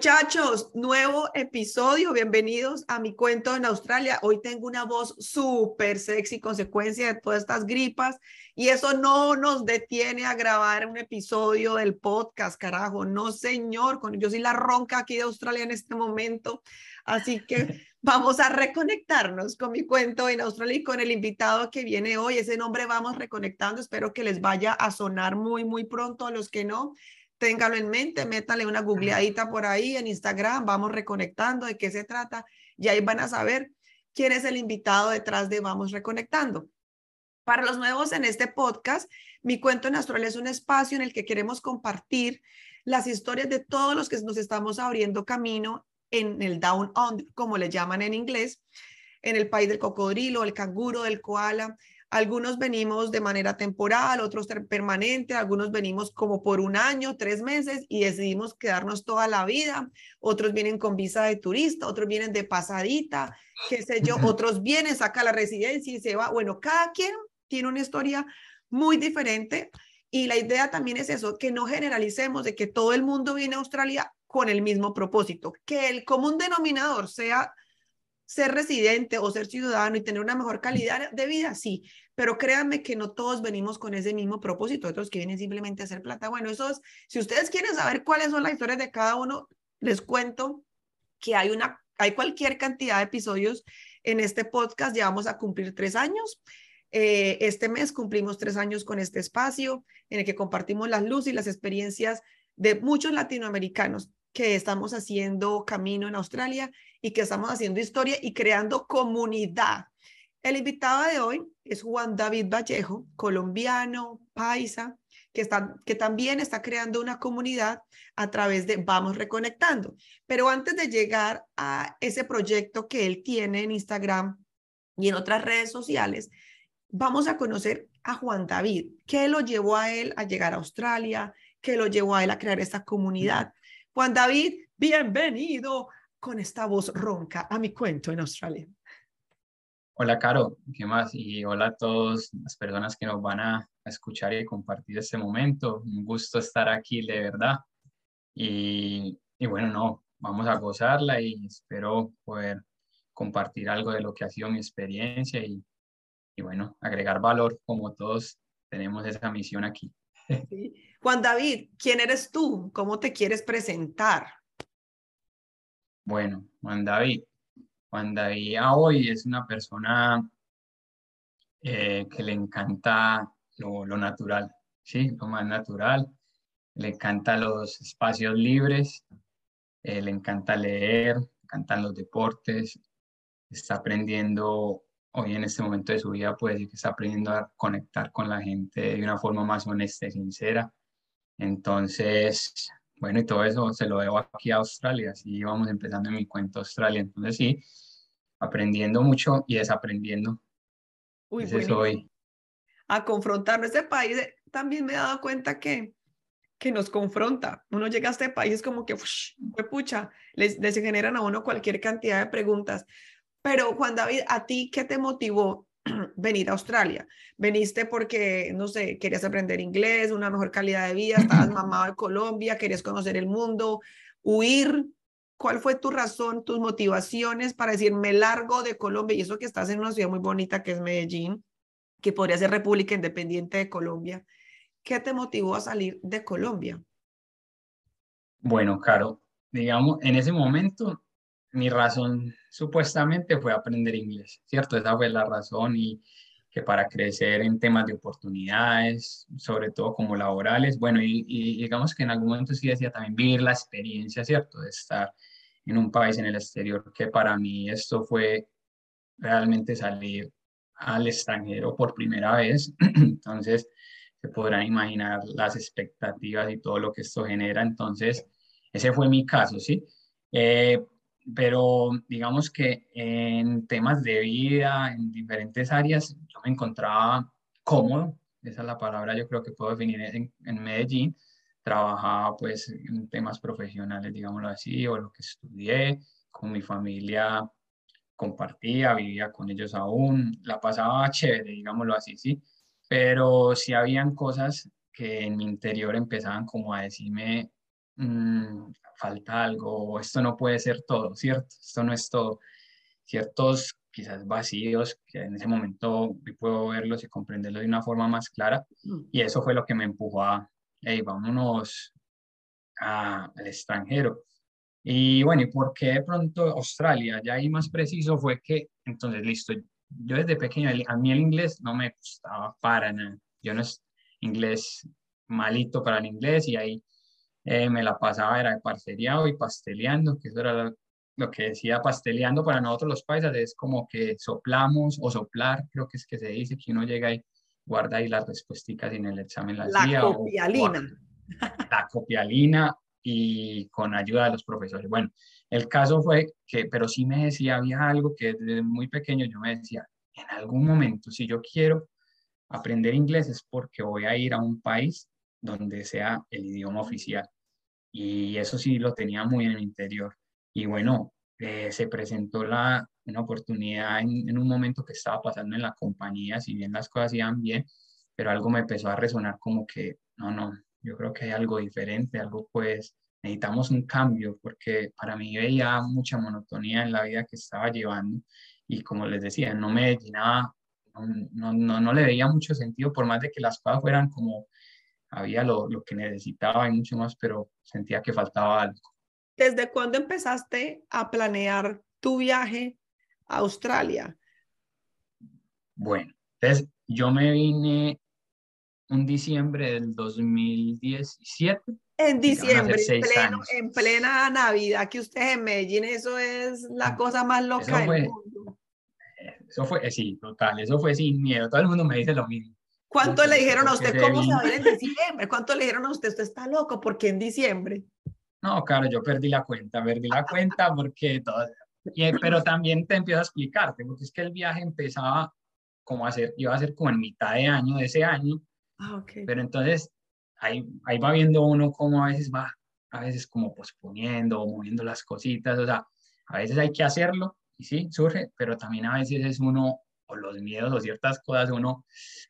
Muchachos, nuevo episodio. Bienvenidos a mi cuento en Australia. Hoy tengo una voz súper sexy, consecuencia de todas estas gripas. Y eso no nos detiene a grabar un episodio del podcast, carajo. No, señor. Yo soy la ronca aquí de Australia en este momento. Así que vamos a reconectarnos con mi cuento en Australia y con el invitado que viene hoy. Ese nombre vamos reconectando. Espero que les vaya a sonar muy, muy pronto a los que no téngalo en mente, métale una googleadita por ahí en Instagram, vamos reconectando de qué se trata y ahí van a saber quién es el invitado detrás de Vamos Reconectando. Para los nuevos en este podcast, mi cuento en Astral es un espacio en el que queremos compartir las historias de todos los que nos estamos abriendo camino en el Down Under, como le llaman en inglés, en el país del cocodrilo, el canguro, del koala, algunos venimos de manera temporal, otros permanente, algunos venimos como por un año, tres meses y decidimos quedarnos toda la vida. Otros vienen con visa de turista, otros vienen de pasadita, qué sé yo, otros vienen, saca la residencia y se va. Bueno, cada quien tiene una historia muy diferente y la idea también es eso, que no generalicemos de que todo el mundo viene a Australia con el mismo propósito, que el común denominador sea ser residente o ser ciudadano y tener una mejor calidad de vida, sí, pero créanme que no todos venimos con ese mismo propósito, otros que vienen simplemente a hacer plata. Bueno, eso es, si ustedes quieren saber cuáles son las historias de cada uno, les cuento que hay una, hay cualquier cantidad de episodios en este podcast, ya vamos a cumplir tres años. Eh, este mes cumplimos tres años con este espacio en el que compartimos las luces y las experiencias de muchos latinoamericanos que estamos haciendo camino en Australia y que estamos haciendo historia y creando comunidad. El invitado de hoy es Juan David Vallejo, colombiano, paisa, que, está, que también está creando una comunidad a través de Vamos Reconectando. Pero antes de llegar a ese proyecto que él tiene en Instagram y en otras redes sociales, vamos a conocer a Juan David. ¿Qué lo llevó a él a llegar a Australia? ¿Qué lo llevó a él a crear esta comunidad? Juan David, bienvenido con esta voz ronca a mi cuento en Australia. Hola, Caro, ¿qué más? Y hola a todas las personas que nos van a escuchar y compartir este momento. Un gusto estar aquí, de verdad. Y, y bueno, no, vamos a gozarla y espero poder compartir algo de lo que ha sido mi experiencia y, y bueno, agregar valor como todos tenemos esa misión aquí. Juan David, ¿quién eres tú? ¿Cómo te quieres presentar? Bueno, Juan David. Juan David hoy es una persona eh, que le encanta lo, natural, ¿sí? Lo más natural. Le encanta los espacios libres, eh, le encanta leer, le encantan los deportes, está aprendiendo hoy en este momento de su vida puede decir que está aprendiendo a conectar con la gente de una forma más honesta y sincera. Entonces, bueno, y todo eso se lo debo aquí a Australia, así vamos empezando en mi cuento Australia. Entonces, sí, aprendiendo mucho y desaprendiendo. Uy, soy. A confrontarnos. Este país eh, también me he dado cuenta que, que nos confronta. Uno llega a este país como que, pucha, les, les generan a uno cualquier cantidad de preguntas. Pero Juan David, ¿a ti qué te motivó venir a Australia? ¿Veniste porque, no sé, querías aprender inglés, una mejor calidad de vida, estabas mamado de Colombia, querías conocer el mundo, huir? ¿Cuál fue tu razón, tus motivaciones para decir, me largo de Colombia? Y eso que estás en una ciudad muy bonita que es Medellín, que podría ser República Independiente de Colombia. ¿Qué te motivó a salir de Colombia? Bueno, Caro, digamos, en ese momento mi razón supuestamente fue aprender inglés, ¿cierto? Esa fue la razón y que para crecer en temas de oportunidades, sobre todo como laborales, bueno, y, digamos que en algún momento sí decía también vivir la experiencia, ¿cierto? De estar en un país en el exterior, que para mí esto fue realmente salir al extranjero por primera vez. Entonces, se podrán imaginar las expectativas y todo lo que esto genera. Entonces, ese fue mi caso, ¿sí? Eh, pero digamos que en temas de vida, en diferentes áreas, yo me encontraba cómodo, esa es la palabra yo creo que puedo definir en, en Medellín, trabajaba pues en temas profesionales, digámoslo así, o lo que estudié, con mi familia compartía, vivía con ellos aún, la pasaba chévere, digámoslo así, sí, pero sí habían cosas que en mi interior empezaban como a decirme, mm, falta algo, esto no puede ser todo, ¿cierto? Esto no es todo. Ciertos quizás vacíos que en ese momento puedo verlos y comprenderlos de una forma más clara mm. y eso fue lo que me empujó a, hey, vámonos al extranjero. Y bueno, ¿y por qué de pronto Australia? Ya ahí más preciso fue que, entonces, listo, yo desde pequeño, a mí el inglés no me gustaba para nada. Yo no es inglés malito para el inglés y ahí eh, me la pasaba, era de parceriado y pasteleando, que eso era lo, que decía pasteleando para nosotros los paisas, es como que soplamos o soplar, creo que es que se dice, que uno llega y guarda ahí las respuestas en el examen la, la copialina. la copialina y con ayuda de los profesores. Bueno, el caso fue que, pero sí me decía, había algo que desde muy pequeño yo me decía, en algún momento, si yo quiero aprender inglés es porque voy a ir a un país donde sea el idioma oficial. Y eso sí lo tenía muy en el interior. Y bueno, eh, se presentó la, una oportunidad en, un momento que estaba pasando en la compañía, si bien las cosas iban bien, pero algo me empezó a resonar como que, no, no, yo creo que hay algo diferente, algo pues necesitamos un cambio, porque para mí veía mucha monotonía en la vida que estaba llevando y como les decía, no me llenaba, no, no, no, le veía mucho sentido, por más de que las cosas fueran como había lo, lo que necesitaba y mucho más, pero sentía que faltaba algo. ¿Desde cuándo empezaste a planear tu viaje a Australia? Bueno, entonces yo me vine un diciembre del 2017. En diciembre, en, pleno, en, plena Navidad, que usted en Medellín, eso es la cosa más loca del mundo. Eso fue, eh, sí, total, eso fue sin miedo. Todo el mundo me dice lo mismo. ¿Cuánto le dijeron a usted cómo saber en diciembre? ¿Cuánto le dijeron a usted, usted está loco? ¿Por qué en diciembre? No, claro, yo perdí la cuenta, perdí la cuenta porque todo, y, pero también te empiezo a explicarte, porque es que el viaje empezaba como a ser, iba a ser como en mitad de año de ese año, Ah, Pero entonces ahí, ahí va viendo uno cómo a veces va, a veces como posponiendo o moviendo las cositas, o sea, a veces hay que hacerlo y sí, surge, pero también a veces es uno, o los miedos o ciertas cosas, uno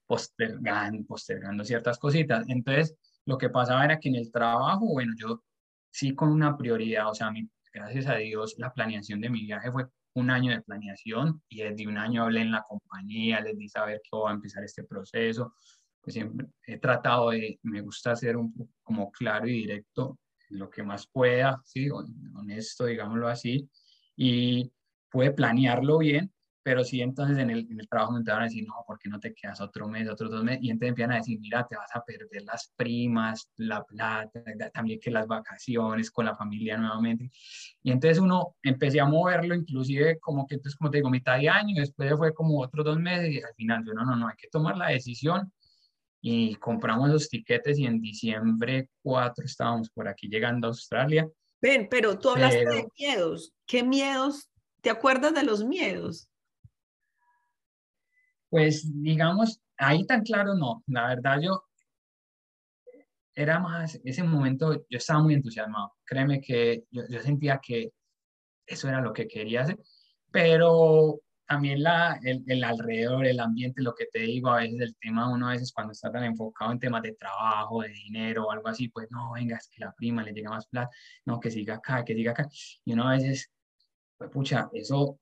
postergando, postergando ciertas cositas. Entonces, lo que pasaba era que en el trabajo, bueno, yo sí con una prioridad, o sea, gracias a Dios, la planeación de mi viaje fue un año de planeación y desde un año hablé en la compañía, les di saber que va a empezar este proceso, pues siempre he tratado de, me gusta ser un poco como claro y directo, lo que más pueda, ¿sí? honesto, digámoslo así, y puede planearlo bien, pero sí entonces en el, en el trabajo me empezaron a decir, no, ¿por qué no te quedas otro mes, otros dos meses? Y entonces empiezan a decir, mira, te vas a perder las primas, la plata, también que las vacaciones con la familia nuevamente. Y entonces uno empecé a moverlo, inclusive como que entonces, como te digo, mitad de año, después fue como otros dos meses y al final yo, no, no, no, hay que tomar la decisión y compramos los tiquetes y en diciembre 4 estábamos por aquí llegando a Australia. Ven, pero tú hablaste de miedos. ¿Qué miedos? ¿Te acuerdas de los miedos? Pues digamos, ahí tan claro no. La verdad yo era más, ese momento yo estaba muy entusiasmado. Créeme que yo, yo sentía que eso era lo que quería hacer, pero también la, el, el, alrededor, el ambiente, lo que te digo, a veces el tema, uno a veces cuando está tan enfocado en temas de trabajo, de dinero o algo así, pues no, venga, es que la prima le llega más plata, no, que siga acá, que siga acá. Y uno a veces, pues pucha, eso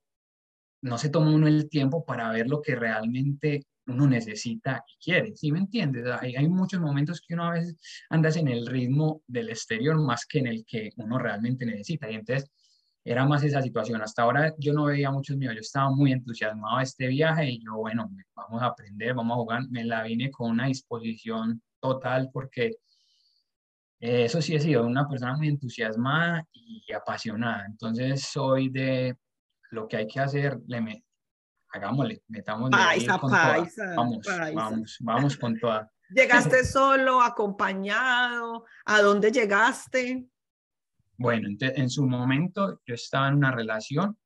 no se toma uno el tiempo para ver lo que realmente uno necesita y quiere, ¿sí me entiendes? Hay, muchos momentos que uno a veces andas en el ritmo del exterior más que en el que uno realmente necesita. Y entonces, era más esa situación. Hasta ahora yo no veía muchos míos, yo estaba muy entusiasmado de este viaje y yo, bueno, vamos a aprender, vamos a jugar. Me la vine con una disposición total porque eso sí he sido una persona muy entusiasmada y apasionada. Entonces soy de lo que hay que hacer, le me, hagámosle, metamos paisa, paisa, Vamos, vamos, vamos con toda. ¿Llegaste solo, acompañado? ¿A dónde llegaste? Bueno, en su momento yo estaba en una relación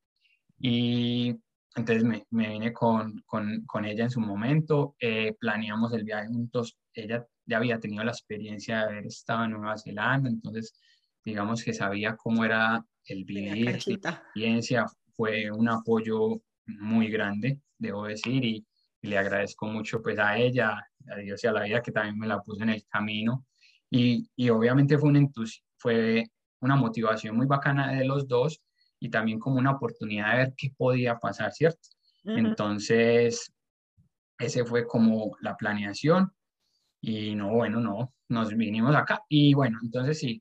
y entonces me, me vine con, con, con, ella en su momento, eh, planeamos el viaje juntos, ella ya había tenido la experiencia de haber estado en Nueva Zelanda, entonces digamos que sabía cómo era el vivir, la experiencia, fue un apoyo muy grande, debo decir, y, le agradezco mucho pues a ella, a Dios y a la vida que también me la puso en el camino, y, y obviamente fue, un fue una motivación muy bacana de los dos, y también como una oportunidad de ver qué podía pasar, ¿cierto? Entonces, ese fue como la planeación y no, bueno, no, nos vinimos acá. Y bueno, entonces sí,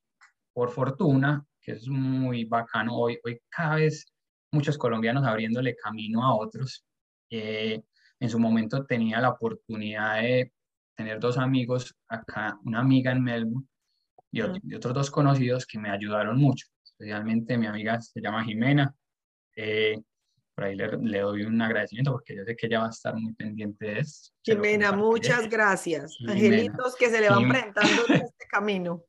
por fortuna, que es muy bacano, hoy, hoy cada vez muchos colombianos abriéndole camino a otros. Eh, en su momento tenía la oportunidad de tener dos amigos acá, una amiga en Melbourne y, y otros dos conocidos que me ayudaron mucho especialmente mi amiga se llama Jimena. Eh, por ahí le, doy un agradecimiento porque yo sé que ella va a estar muy pendiente de esto. Jimena, muchas gracias. Angelitos que se le van presentando en este camino.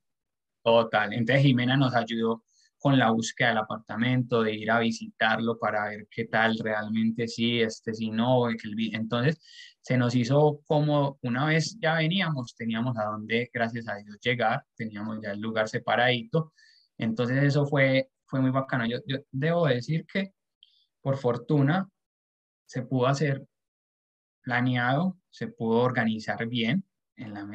Total. Entonces Jimena nos ayudó con la búsqueda del apartamento, de ir a visitarlo para ver qué tal realmente sí, este sí no. Entonces se nos hizo como una vez ya veníamos, teníamos a dónde, gracias a Dios, llegar, teníamos ya el lugar separadito entonces eso fue, fue muy bacano. Yo, yo debo decir que por fortuna se pudo hacer planeado, se pudo organizar bien, en la,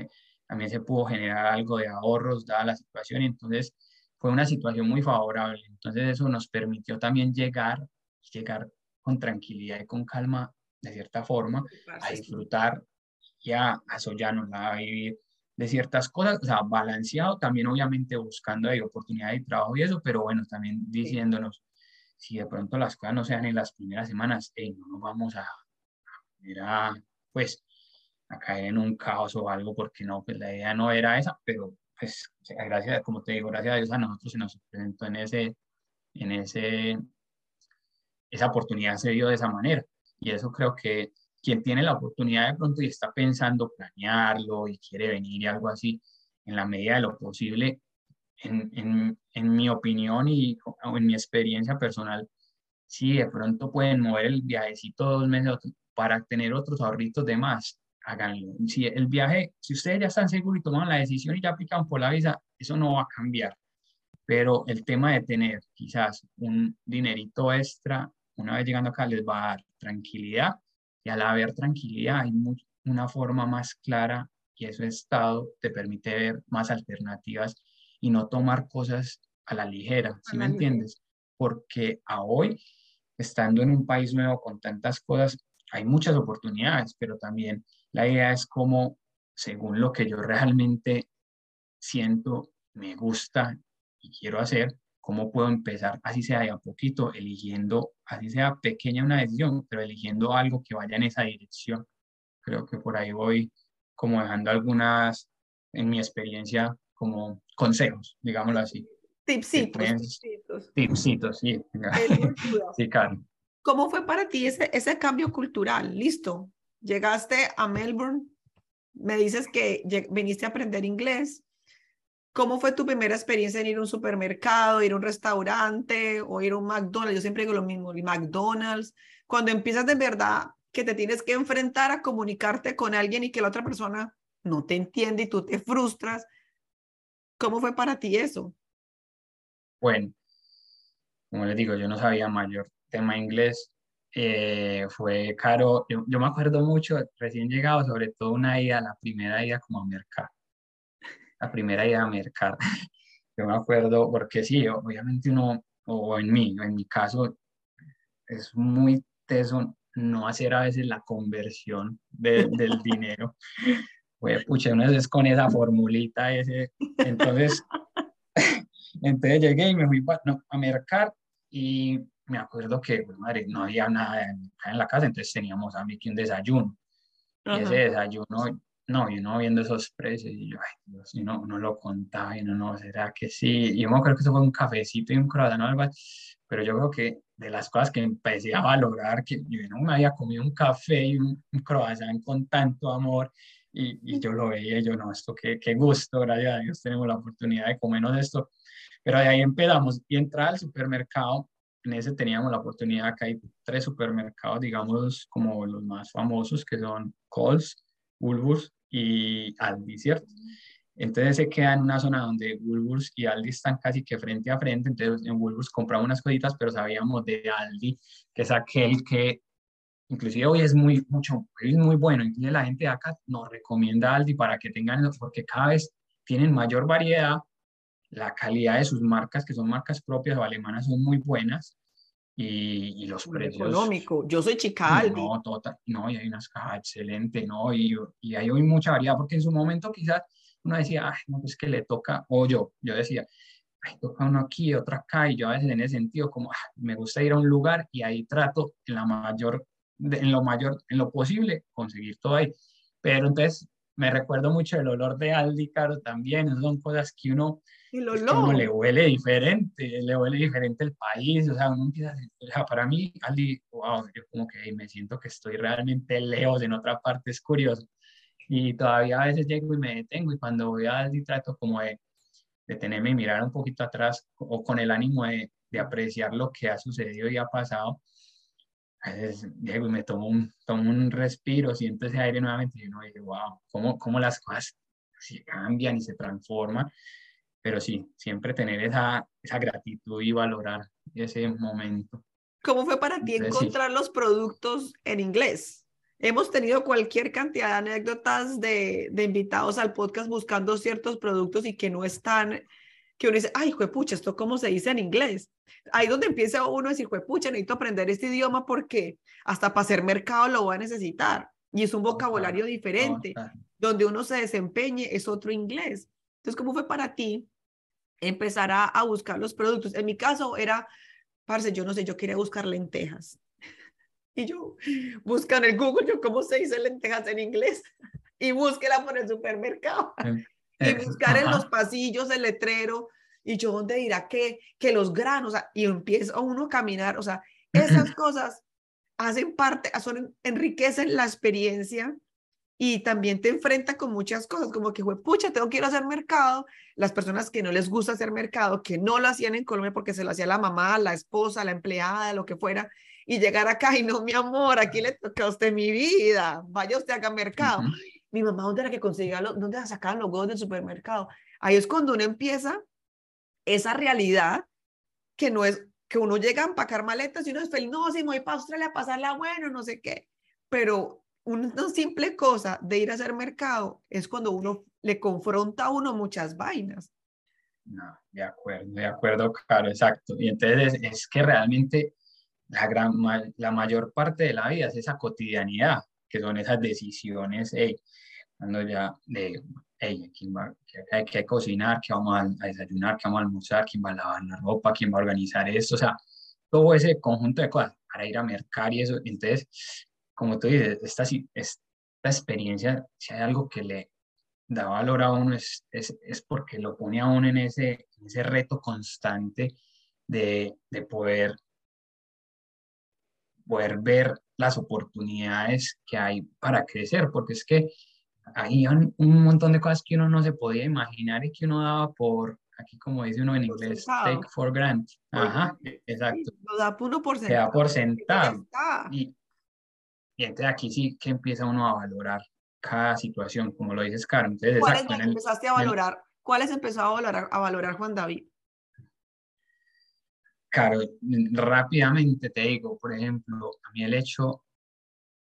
también se pudo generar algo de ahorros dada la situación, entonces fue una situación muy favorable. Entonces eso nos permitió también llegar, llegar con tranquilidad y con calma, de cierta forma, a disfrutar y a, a a vivir de ciertas cosas, o sea, balanceado, también obviamente buscando ahí oportunidades de trabajo y eso, pero bueno, también diciéndonos, si de pronto las cosas no sean en las primeras semanas, no nos vamos a, a, pues, a caer en un caos o algo, porque no, pues la idea no era esa, pero pues, gracias, como te digo, gracias a Dios a nosotros se nos presentó en ese, en ese, esa oportunidad se dio de esa manera, y eso creo que quien tiene la oportunidad de pronto y está pensando planearlo y quiere venir y algo así, en la medida de lo posible, en, en, en mi opinión y en mi experiencia personal, si de pronto pueden mover el viajecito dos meses para tener otros ahorritos de más, háganlo. Si el viaje, si ustedes ya están seguros y toman la decisión y ya aplican por la visa, eso no va a cambiar. Pero el tema de tener quizás un dinerito extra, una vez llegando acá, les va a dar tranquilidad y al haber tranquilidad hay una forma más clara y eso estado te permite ver más alternativas y no tomar cosas a la ligera, ¿sí me entiendes? Porque a hoy, estando en un país nuevo con tantas cosas, hay muchas oportunidades, pero también la idea es como, según lo que yo realmente siento, me gusta y quiero hacer, cómo puedo empezar, así sea de a poquito, eligiendo, así sea pequeña una decisión, pero eligiendo algo que vaya en esa dirección. Creo que por ahí voy como dejando algunas, en mi experiencia, como consejos, digámoslo así. Tipsitos. tipsitos. Tipsitos, sí. sí, claro. ¿Cómo fue para ti ese, ese cambio cultural? Listo, llegaste a Melbourne, me dices que viniste a aprender inglés, ¿Cómo fue tu primera experiencia en ir a un supermercado, ir a un restaurante o ir a un McDonald's? Yo siempre digo lo mismo, el McDonald's. Cuando empiezas de verdad que te tienes que enfrentar a comunicarte con alguien y que la otra persona no te entiende y tú te frustras. ¿Cómo fue para ti eso? Bueno, como les digo, yo no sabía mayor tema inglés. Eh, fue caro. Yo, yo, me acuerdo mucho, recién llegado, sobre todo una ida, la primera ida como a mercado la primera idea a mercar. Yo me acuerdo, porque sí, obviamente uno, o en mí, en mi caso, es muy teso no hacer a veces la conversión del dinero. Pues, pucha, uno es con esa formulita, ese. Entonces, entonces llegué y me fui a mercar y me acuerdo que, pues, madre, no había nada en, la casa, entonces teníamos a mí que un desayuno. Y ese desayuno no, y uno viendo esos precios, y yo, ay, Dios, y no, no lo contaba, y no, no, ¿será que sí? Y yo me acuerdo que eso fue un cafecito y un croissant o algo pero yo creo que de las cosas que empecé a valorar, que yo no me había comido un café y un, croissant con tanto amor, y, yo lo veía y yo, no, esto qué, qué gusto, gracias a Dios tenemos la oportunidad de comernos esto. Pero de ahí empezamos y entrar al supermercado, en ese teníamos la oportunidad, que hay tres supermercados, digamos, como los más famosos, que son Coles, Woolworths y Aldi, ¿cierto? Entonces se queda en una zona donde Woolworths y Aldi están casi que frente a frente, entonces en Woolworths compramos unas cositas, pero sabíamos de Aldi, que es aquel que inclusive hoy es muy, mucho, muy bueno, inclusive la gente de acá nos recomienda Aldi para que tengan, porque cada vez tienen mayor variedad, la calidad de sus marcas, que son marcas propias o alemanas, son muy buenas, y, y los precios. Económico. Yo soy chica Aldi. No, total, no, y hay unas cajas excelentes, ¿no? Y, y hay hoy mucha variedad, porque en su momento quizás uno decía, ay, no, pues que le toca, o yo, yo decía, ay, toca uno aquí, otro acá, y yo a veces en ese sentido, como, ah, me gusta ir a un lugar y ahí trato en la mayor en lo mayor, en lo posible, conseguir todo ahí. Pero entonces me recuerdo mucho el olor de Aldi, Caro, también, son cosas que uno, el olor. uno le huele diferente, le huele diferente el país, o sea, uno empieza, o sea, para mí, Aldi, wow, yo como que me siento que estoy realmente lejos en otra parte, es curioso. Y todavía a veces llego y me detengo y cuando voy a Aldi trato como de detenerme y mirar un poquito atrás o con el ánimo de, de apreciar lo que ha sucedido y ha pasado a veces llego y me tomo un, tomo un respiro, siento ese aire nuevamente y uno dice, wow, cómo, cómo las cosas se cambian y se transforman. Pero sí, siempre tener esa, esa gratitud y valorar ese momento. ¿Cómo fue para ti encontrar los productos en inglés? Hemos tenido cualquier cantidad de anécdotas de, de, invitados al podcast buscando ciertos productos y que no están, que uno dice, ay, pucha, ¿esto cómo se dice en inglés? ahí donde empieza uno a decir, pucha, necesito aprender este idioma porque hasta para hacer mercado lo voy a necesitar. Y es un vocabulario diferente. Donde uno se desempeñe es otro inglés. Entonces, ¿cómo fue para ti empezar a, a buscar los productos? En mi caso era, parce, yo no sé, yo quería buscar lentejas. Y yo buscan en el Google, yo cómo se dice lentejas en inglés. Y búsquela por el supermercado. Y buscar en los pasillos el letrero y yo dónde dirá que, que los granos, y empieza uno a caminar, o sea, esas cosas hacen parte, son, enriquecen la experiencia y también te enfrenta con muchas cosas, como que, pucha, tengo que ir a hacer mercado, las personas que no les gusta hacer mercado, que no lo hacían en Colombia porque se lo hacía la mamá, la esposa, la empleada, lo que fuera, y llegar acá y no, mi amor, aquí le toca a usted mi vida, vaya usted a mercado. Mi mamá, ¿dónde era que conseguía, los, dónde sacaban los huevos del supermercado? Ahí es cuando uno empieza esa realidad que no es que uno llega a empacar maletas y uno es feliz, no, si me voy para Australia a pasarla bueno, no sé qué, pero una simple cosa de ir a hacer mercado es cuando uno le confronta a uno muchas vainas. No, de acuerdo, de acuerdo, claro, exacto. Y entonces es, que realmente la, gran, la mayor parte de la vida es esa cotidianidad, que son esas decisiones, cuando ya de hey, ¿quién va, hay que cocinar, que vamos a, desayunar, que vamos a almorzar, quién va a lavar la ropa, quién va a organizar esto, o sea, todo ese conjunto de cosas para ir a mercar y eso. Entonces, como tú dices, esta, esta experiencia, si hay algo que le da valor a uno, es, es, es porque lo pone a uno en ese, en ese reto constante de, de poder, poder ver las oportunidades que hay para crecer, porque es que hay un, montón de cosas que uno no se podía imaginar y que uno daba por, aquí como dice uno en inglés, take for granted. Ajá, exacto. Lo da uno por sentado. da por sentado. Y, y entonces aquí sí que empieza uno a valorar cada situación, como lo dices, Caro. Entonces, ¿Cuáles empezaste a valorar? ¿Cuáles empezó a valorar, a valorar Juan David? Claro, rápidamente te digo, por ejemplo, a mí el hecho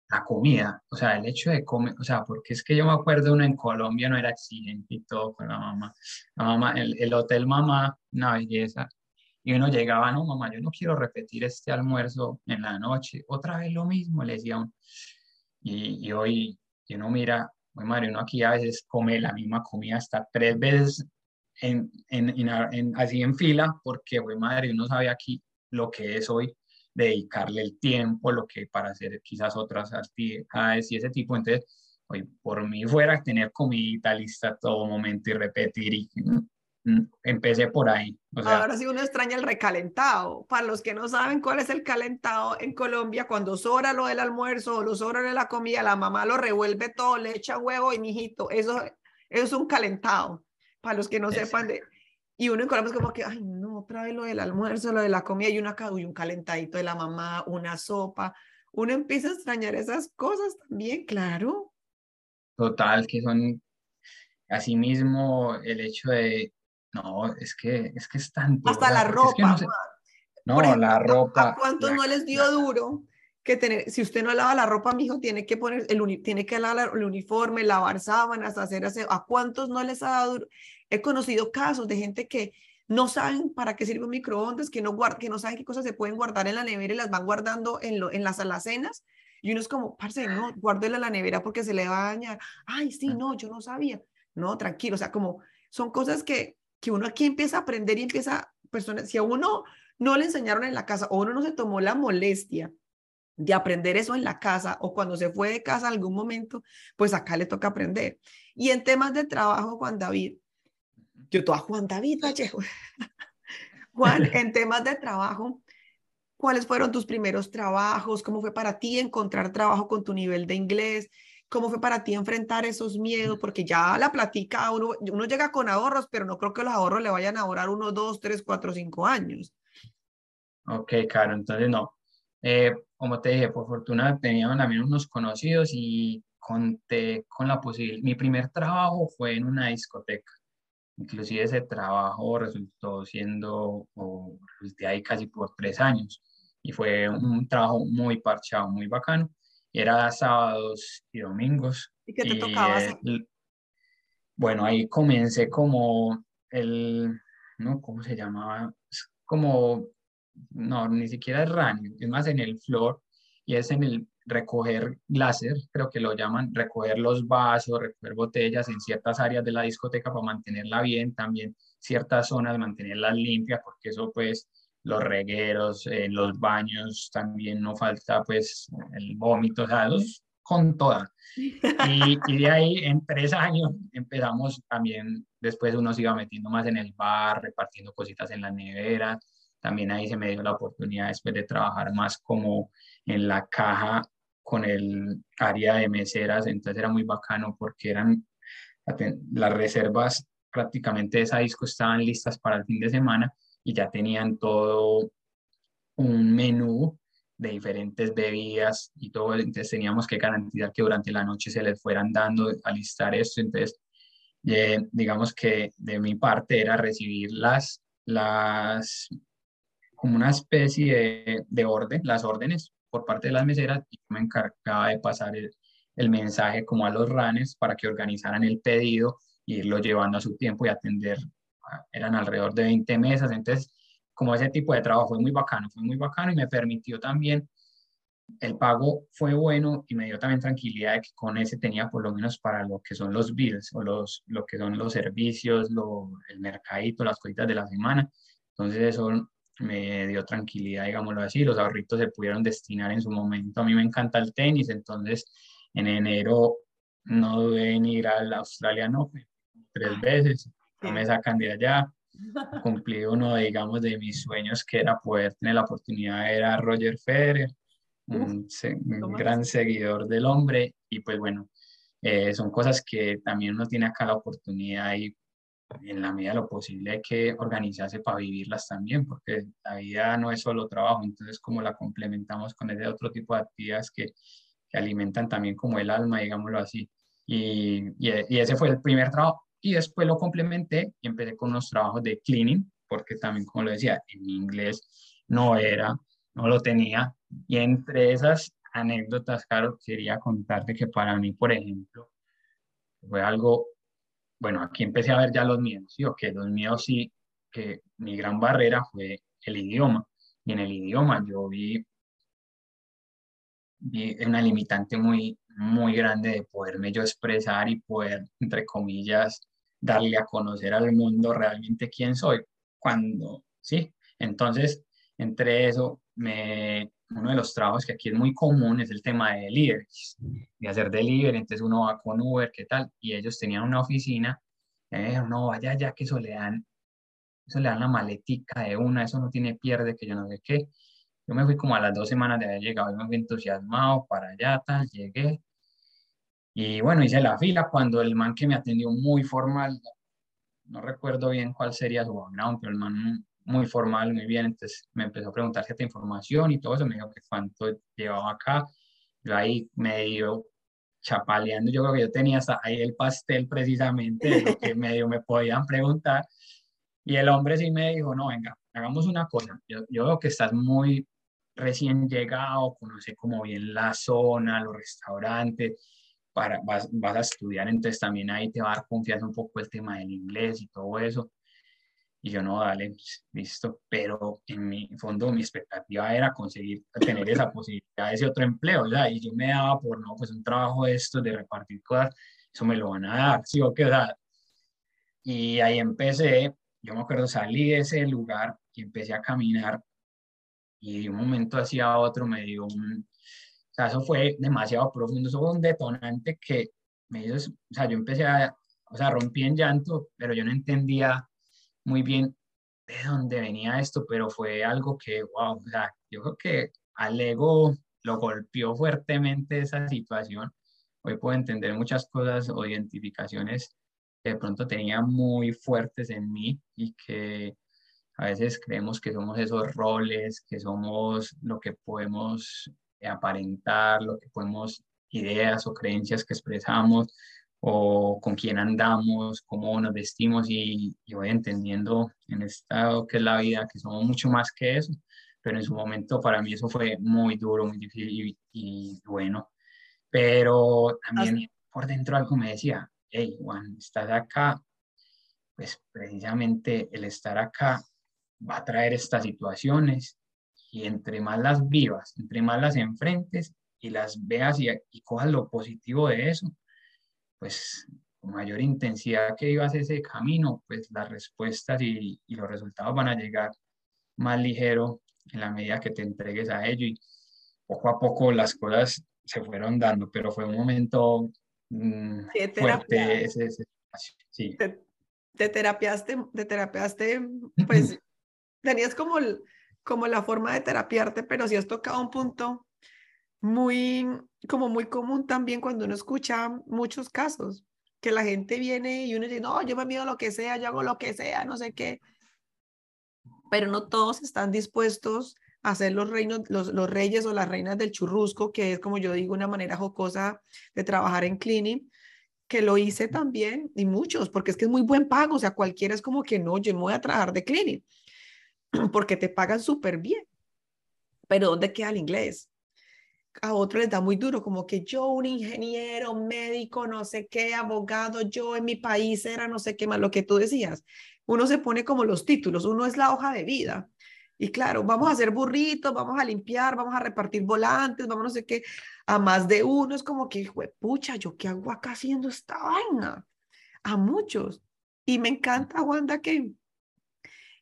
la comida, o sea, el hecho de comer, o sea, porque es que yo me acuerdo uno en Colombia no era exigente y todo con la mamá, la mamá, el, el hotel mamá, una belleza, y uno llegaba, no, mamá, yo no quiero repetir este almuerzo en la noche, otra vez lo mismo, le decía uno, y, y hoy, y uno mira, muy madre, uno aquí a veces come la misma comida hasta tres veces en, en, en, así en fila, porque, güey, madre, uno sabe aquí lo que es hoy dedicarle el tiempo, lo que para hacer quizás otras actividades y ese tipo. Entonces, hoy por mí fuera tener comida lista todo momento y repetir y empecé por ahí. Ahora sí uno extraña el recalentado. Para los que no saben cuál es el calentado en Colombia, cuando sobra lo del almuerzo o lo sobra de la comida, la mamá lo revuelve todo, le echa huevo y mijito, eso, es un calentado. Para los que no sepan de... Y uno en Colombia es como que, ay, no, trae lo del almuerzo, lo de la comida y una, y un calentadito de la mamá, una sopa. Uno empieza a extrañar esas cosas también, claro. Total, que son Asimismo, el hecho de, no, es que es, que es tanto. Hasta la ropa. no, la ropa. ¿A cuántos no les dio duro que tener, si usted no lava la ropa, mijo, tiene que poner, el tiene que lavar el uniforme, lavar sábanas, hacer aseo. ¿A cuántos no les ha dado duro? He conocido casos de gente que no saben para qué sirve un microondas, que no, que no saben qué cosas se pueden guardar en la nevera y las van guardando en, lo, en las alacenas. Y uno es como, parce, no, guárdela en la nevera porque se le va a dañar. Ay, sí, no, yo no sabía no, tranquilo, o sea, como son cosas que, que uno aquí empieza a aprender y empieza, personas, si a uno no le enseñaron en la casa o uno no se tomó la molestia de aprender eso en la casa o cuando se fue de casa algún momento, pues acá le toca aprender. Y en temas de trabajo, Juan David, yo toda Juan David Vallejo. Juan, en temas de trabajo, ¿cuáles fueron tus primeros trabajos? ¿Cómo fue para ti encontrar trabajo con tu nivel de inglés? ¿Cómo fue para ti enfrentar esos miedos? Porque ya la platica, uno, uno llega con ahorros, pero no creo que los ahorros le vayan a ahorrar uno, dos, tres, cuatro, cinco años. Ok, claro, entonces no. Eh, como te dije, por fortuna teníamos también unos conocidos y conté con la posibilidad. Mi primer trabajo fue en una discoteca. Inclusive ese trabajo resultó siendo, o resulté ahí casi por tres años. Y fue un trabajo muy parchado, muy bacano era sábados y domingos. ¿Y qué te tocaba hacer? Bueno, ahí comencé como el, ¿no? ¿Cómo se llamaba? Como, no, ni siquiera es running, es más en el floor y es en el recoger láser, creo que lo llaman, recoger los vasos, recoger botellas en ciertas áreas de la discoteca para mantenerla bien, también ciertas zonas mantenerlas limpias, porque eso pues los regueros, eh, los baños, también no falta pues el vómito, o sea, con toda. Y, y, de ahí en tres años empezamos también, después uno se iba metiendo más en el bar, repartiendo cositas en la nevera, también ahí se me dio la oportunidad después de trabajar más como en la caja con el área de meseras, entonces era muy bacano porque eran las reservas prácticamente de esa disco estaban listas para el fin de semana y ya tenían todo un menú de diferentes bebidas y todo, entonces teníamos que garantizar que durante la noche se les fueran dando a listar esto, entonces eh, digamos que de mi parte era recibir las, las como una especie de, de, orden, las órdenes por parte de las meseras y me encargaba de pasar el, el mensaje como a los runners para que organizaran el pedido e irlo llevando a su tiempo y atender eran alrededor de 20 mesas, entonces como ese tipo de trabajo fue muy bacano, fue muy bacano y me permitió también, el pago fue bueno y me dio también tranquilidad de que con ese tenía por lo menos para lo que son los bills o los, lo que son los servicios, lo, el mercadito, las cositas de la semana, entonces eso me dio tranquilidad, digámoslo así, los ahorritos se pudieron destinar en su momento, a mí me encanta el tenis, entonces en enero no dudé en ir al Australia Open tres veces, no me sacan de allá. Cumplí uno, digamos, de mis sueños, que era poder tener la oportunidad de ver a Roger Federer, un, gran seguidor del hombre. Y pues bueno, eh, son cosas que también uno tiene acá la oportunidad y en la medida de lo posible hay que organizarse para vivirlas también, porque la vida no es solo trabajo, entonces como la complementamos con ese otro tipo de actividades que, que alimentan también como el alma, digámoslo así. Y, y, y, ese fue el primer trabajo y después lo complementé y empecé con unos trabajos de cleaning, porque también, como lo decía, en inglés no era, no lo tenía. Y entre esas anécdotas, claro, quería contarte que para mí, por ejemplo, fue algo, bueno, aquí empecé a ver ya los miedos, ¿sí? O que los miedos sí, que mi gran barrera fue el idioma. Y en el idioma yo vi, vi una limitante muy, muy grande de poderme yo expresar y poder, entre comillas, darle a conocer al mundo realmente quién soy. Cuando, sí, entonces, entre eso, me, uno de los trabajos que aquí es muy común es el tema de deliveries, de hacer delivery, entonces uno va con Uber, ¿qué tal? Y ellos tenían una oficina, eh, no, vaya ya que eso le dan eso le dan la maletica de una, eso no tiene pierde, que yo no sé qué. Yo me fui como a las dos semanas de haber llegado, yo me fui entusiasmado para allá, tal, llegué. Y bueno, hice la fila cuando el man que me atendió muy formal, no recuerdo bien cuál sería su background, pero el man muy formal, muy bien, entonces me empezó a preguntar cierta información y todo eso, me dijo que cuánto llevaba acá, yo ahí medio chapaleando, yo creo que yo tenía hasta ahí el pastel precisamente de lo que medio me podían preguntar, y el hombre sí me dijo, no, venga, hagamos una cosa, yo, yo veo que estás muy recién llegado, conoce como bien la zona, los restaurantes, para, vas, vas a estudiar, entonces también ahí te va a dar confianza un poco el tema del inglés y todo eso. Y yo no, dale, pues, listo, pero en mi fondo mi expectativa era conseguir tener esa posibilidad ese otro empleo, ¿verdad? Y yo me daba por, no, pues un trabajo de esto, de repartir cosas, eso me lo van a dar, ¿sí o qué? Y ahí empecé, yo me acuerdo, salí de ese lugar y empecé a caminar y de un momento hacia otro me dio un, eso fue demasiado profundo, eso fue un detonante que me hizo, o sea, yo empecé a, o sea, rompí en llanto, pero yo no entendía muy bien de dónde venía esto, pero fue algo que, wow, o sea, yo creo que al ego lo golpeó fuertemente esa situación. Hoy puedo entender muchas cosas o identificaciones que de pronto tenía muy fuertes en mí y que a veces creemos que somos esos roles, que somos lo que podemos aparentar, lo que podemos, ideas o creencias que expresamos, o con quién andamos, cómo nos vestimos y, voy entendiendo en estado que es la vida, que somos mucho más que eso, pero en su momento para mí eso fue muy duro, muy difícil y, bueno, pero también por dentro algo me decía, hey Juan, estás acá, pues precisamente el estar acá va a traer estas situaciones y entre más las vivas, entre más las enfrentes y las veas y, y cojas lo positivo de eso, pues con mayor intensidad que ibas ese camino, pues las respuestas y, y, los resultados van a llegar más ligero en la medida que te entregues a ello y poco a poco las cosas se fueron dando, pero fue un momento mm, fuerte ese, ese, sí. Te, te, terapiaste, te terapiaste, pues tenías como, como la forma de terapiarte, pero si has tocado un punto muy, como muy común también cuando uno escucha muchos casos, que la gente viene y uno dice, no, yo me miedo lo que sea, yo hago lo que sea, no sé qué. Pero no todos están dispuestos a ser los, reinos, los, los reyes o las reinas del churrusco, que es como yo digo, una manera jocosa de trabajar en cleaning, que lo hice también, y muchos, porque es que es muy buen pago, o sea, cualquiera es como que no, yo me voy a trabajar de cleaning, porque te pagan súper bien. Pero ¿dónde queda el inglés? a otro les da muy duro, como que yo, un ingeniero, médico, no sé qué, abogado, yo en mi país era no sé qué más, lo que tú decías. Uno se pone como los títulos, uno es la hoja de vida. Y claro, vamos a hacer burritos, vamos a limpiar, vamos a repartir volantes, vamos no sé qué, a más de uno es como que, pucha, ¿yo qué hago acá haciendo esta vaina? A muchos. Y me encanta, Wanda, que,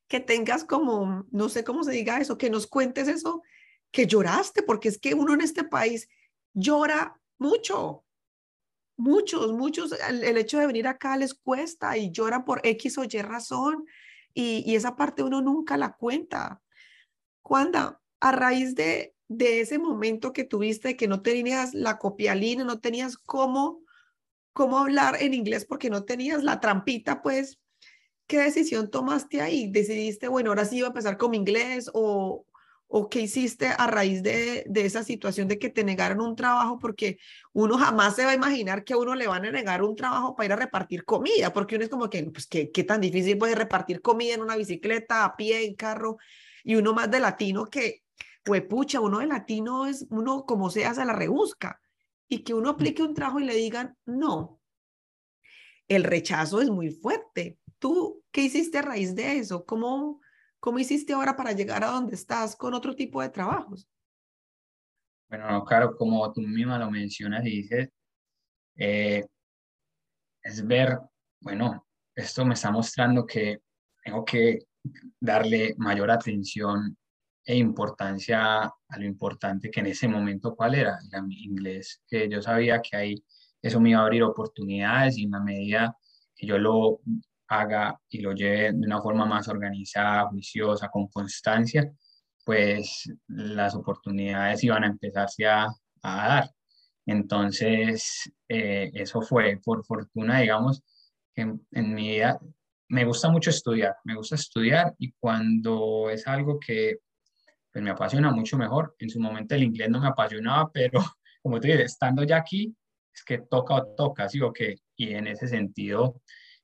que tengas como, no sé cómo se diga eso, que nos cuentes eso que lloraste, porque es que uno en este país llora mucho. Muchos, muchos, el, hecho de venir acá les cuesta y lloran por X o Y razón y, esa parte uno nunca la cuenta. Cuando a raíz de, de ese momento que tuviste, que no tenías la copialina, no tenías cómo, cómo hablar en inglés porque no tenías la trampita, pues, ¿qué decisión tomaste ahí? ¿Decidiste, bueno, ahora sí iba a empezar con inglés o, o qué hiciste a raíz de, esa situación de que te negaron un trabajo, porque uno jamás se va a imaginar que a uno le van a negar un trabajo para ir a repartir comida, porque uno es como que, pues, ¿qué, qué tan difícil puede repartir comida en una bicicleta, a pie, en carro? Y uno más de latino que, pues, pucha, uno de latino es, uno como sea, se la rebusca. Y que uno aplique un trabajo y le digan, no. El rechazo es muy fuerte. ¿Tú qué hiciste a raíz de eso? ¿Cómo, ¿Cómo hiciste ahora para llegar a donde estás con otro tipo de trabajos? Bueno, claro, como tú misma lo mencionas y dices, eh, es ver, bueno, esto me está mostrando que tengo que darle mayor atención e importancia a lo importante que en ese momento cuál era, el inglés, que yo sabía que ahí eso me iba a abrir oportunidades y en la medida que yo lo haga y lo lleve de una forma más organizada, juiciosa, con constancia, pues las oportunidades iban a empezarse a, a dar. Entonces, eh, eso fue, por fortuna, digamos, que en, mi vida me gusta mucho estudiar, me gusta estudiar y cuando es algo que pues, me apasiona mucho mejor, en su momento el inglés no me apasionaba, pero como te dices, estando ya aquí, es que toca o toca, ¿sí o qué? Y en ese sentido,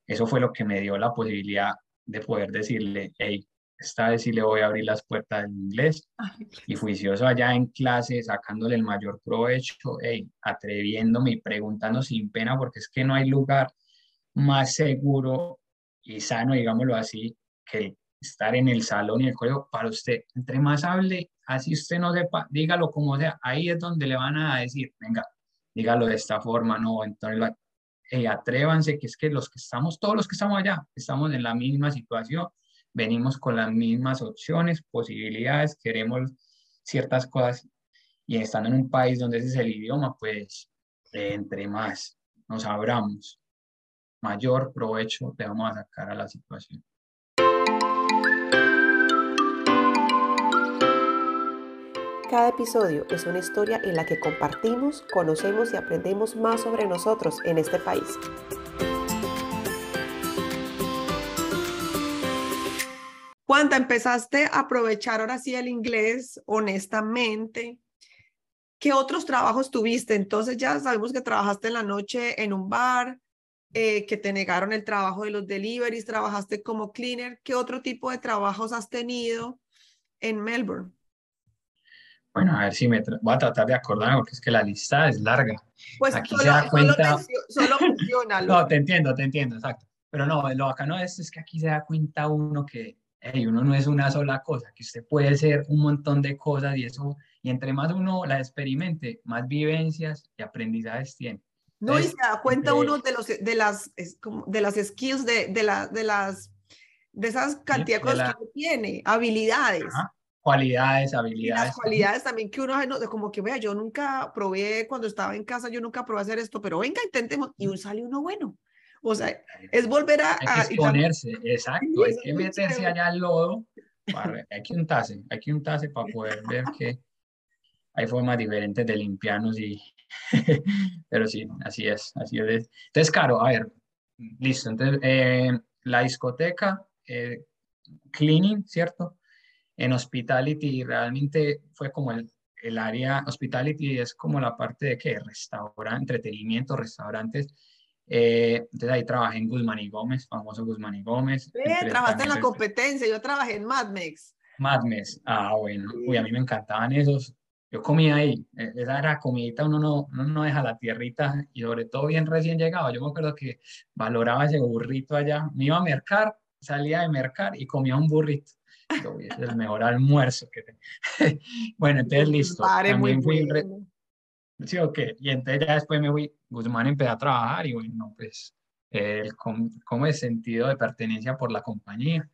eso fue lo que me dio la posibilidad de poder decirle, hey, esta vez sí le voy a abrir las puertas del inglés y juicioso allá en clase, sacándole el mayor provecho, hey, atreviéndome y preguntando sin pena, porque es que no hay lugar más seguro y sano, digámoslo así, que estar en el salón y el colegio para usted. Entre más hable, así usted no sepa, dígalo como sea, ahí es donde le van a decir, venga, dígalo de esta forma, no, entonces hey, atrévanse, que es que los que estamos, todos los que estamos allá, estamos en la misma situación venimos con las mismas opciones, posibilidades, queremos ciertas cosas y estando en un país donde ese es el idioma, pues entre más nos abramos, mayor provecho te vamos a sacar a la situación. Cada episodio es una historia en la que compartimos, conocemos y aprendemos más sobre nosotros en este país. Cuando empezaste a aprovechar ahora sí el inglés honestamente, ¿qué otros trabajos tuviste? Entonces ya sabemos que trabajaste en la noche en un bar, eh, que te negaron el trabajo de los deliveries, trabajaste como cleaner. ¿Qué otro tipo de trabajos has tenido en Melbourne? Bueno, a ver si me voy a tratar de acordarme porque es que la lista es larga. Pues Aquí solo, se da cuenta... solo, menciona. no, te entiendo, te entiendo, exacto. Pero no, lo bacano es, es que aquí se da cuenta uno que hey, uno no es una sola cosa, que usted puede ser un montón de cosas y eso, y entre más uno la experimente, más vivencias y aprendizajes tiene. No, y se da cuenta uno de, los, de, las, de las skills, de, de, la, de las de esas cantidad de cosas que tiene, habilidades. Cualidades, habilidades. Y las cualidades también que uno, como que vea, yo nunca probé cuando estaba en casa, yo nunca probé hacer esto, pero venga, intentemos, y un sale uno bueno. O sea, es volver a... Hay que exponerse, exacto, hay que meterse allá al lodo, hay que untarse, hay que untarse para poder ver que hay formas diferentes de limpiarnos y... Pero sí, así es, así es. Entonces, Caro, a ver, listo, entonces, eh, la discoteca, eh, cleaning, ¿cierto? En hospitality realmente fue como el, el área, hospitality es como la parte de que restaurante, entretenimiento, restaurantes, eh, entonces ahí trabajé en Guzmán y Gómez, famoso Guzmán y Gómez. Eh, trabajaste en la competencia, yo trabajé en Madmex. Madmex, ah, bueno, uy, a mí me encantaban esos. Yo comía ahí, e, esa era comidita, uno no, uno no deja la tierrita y sobre todo bien recién llegado. Yo me acuerdo que valoraba ese burrito allá. Me iba a mercar, salía de mercar y comía un burrito. Es el mejor almuerzo que bueno, entonces listo. También fui, Sí, ok. Y entonces ya después me fui, Guzmán empezó a trabajar y bueno, pues el, como el sentido de pertenencia por la compañía.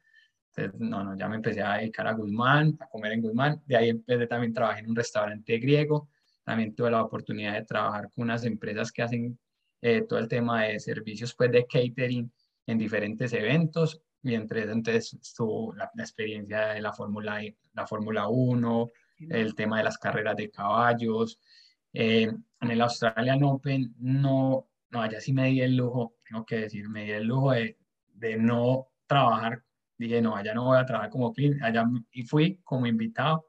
Entonces, no, no, ya me empecé a dedicar a Guzmán, a comer en Guzmán. De ahí empecé también trabajar en un restaurante griego. También tuve la oportunidad de trabajar con unas empresas que hacen eh, todo el tema de servicios pues, de catering en diferentes eventos. Y entre eso, entonces, estuvo la, experiencia de la Fórmula la Fórmula 1, el tema de las carreras de caballos, eh, en el Australian Open no, no, allá sí me di el lujo, tengo que decir, me di el lujo de, de no trabajar. Dije, no, allá no voy a trabajar como clean, allá y fui como invitado.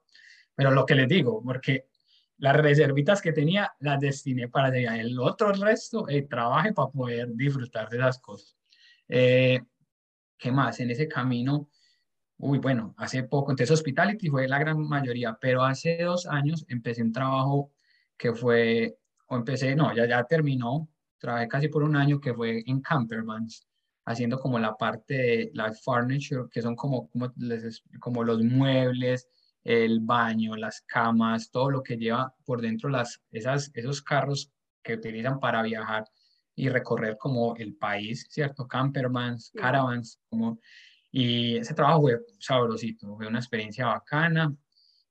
Pero lo que les digo, porque las reservitas que tenía las destiné para allá. El otro resto, el trabaje para poder disfrutar de esas cosas. Eh, ¿Qué más? En ese camino, uy, bueno, hace poco, entonces Hospitality fue la gran mayoría, pero hace dos años empecé un trabajo que fue, o empecé, no, ya, ya terminó, trabajé casi por un año que fue en Campermans, haciendo como la parte de la furniture, que son como, como, les, como los muebles, el baño, las camas, todo lo que lleva por dentro las, esas, esos carros que utilizan para viajar y recorrer como el país, ¿cierto? Campermans, caravans, como... Y ese trabajo fue sabrosito, fue una experiencia bacana.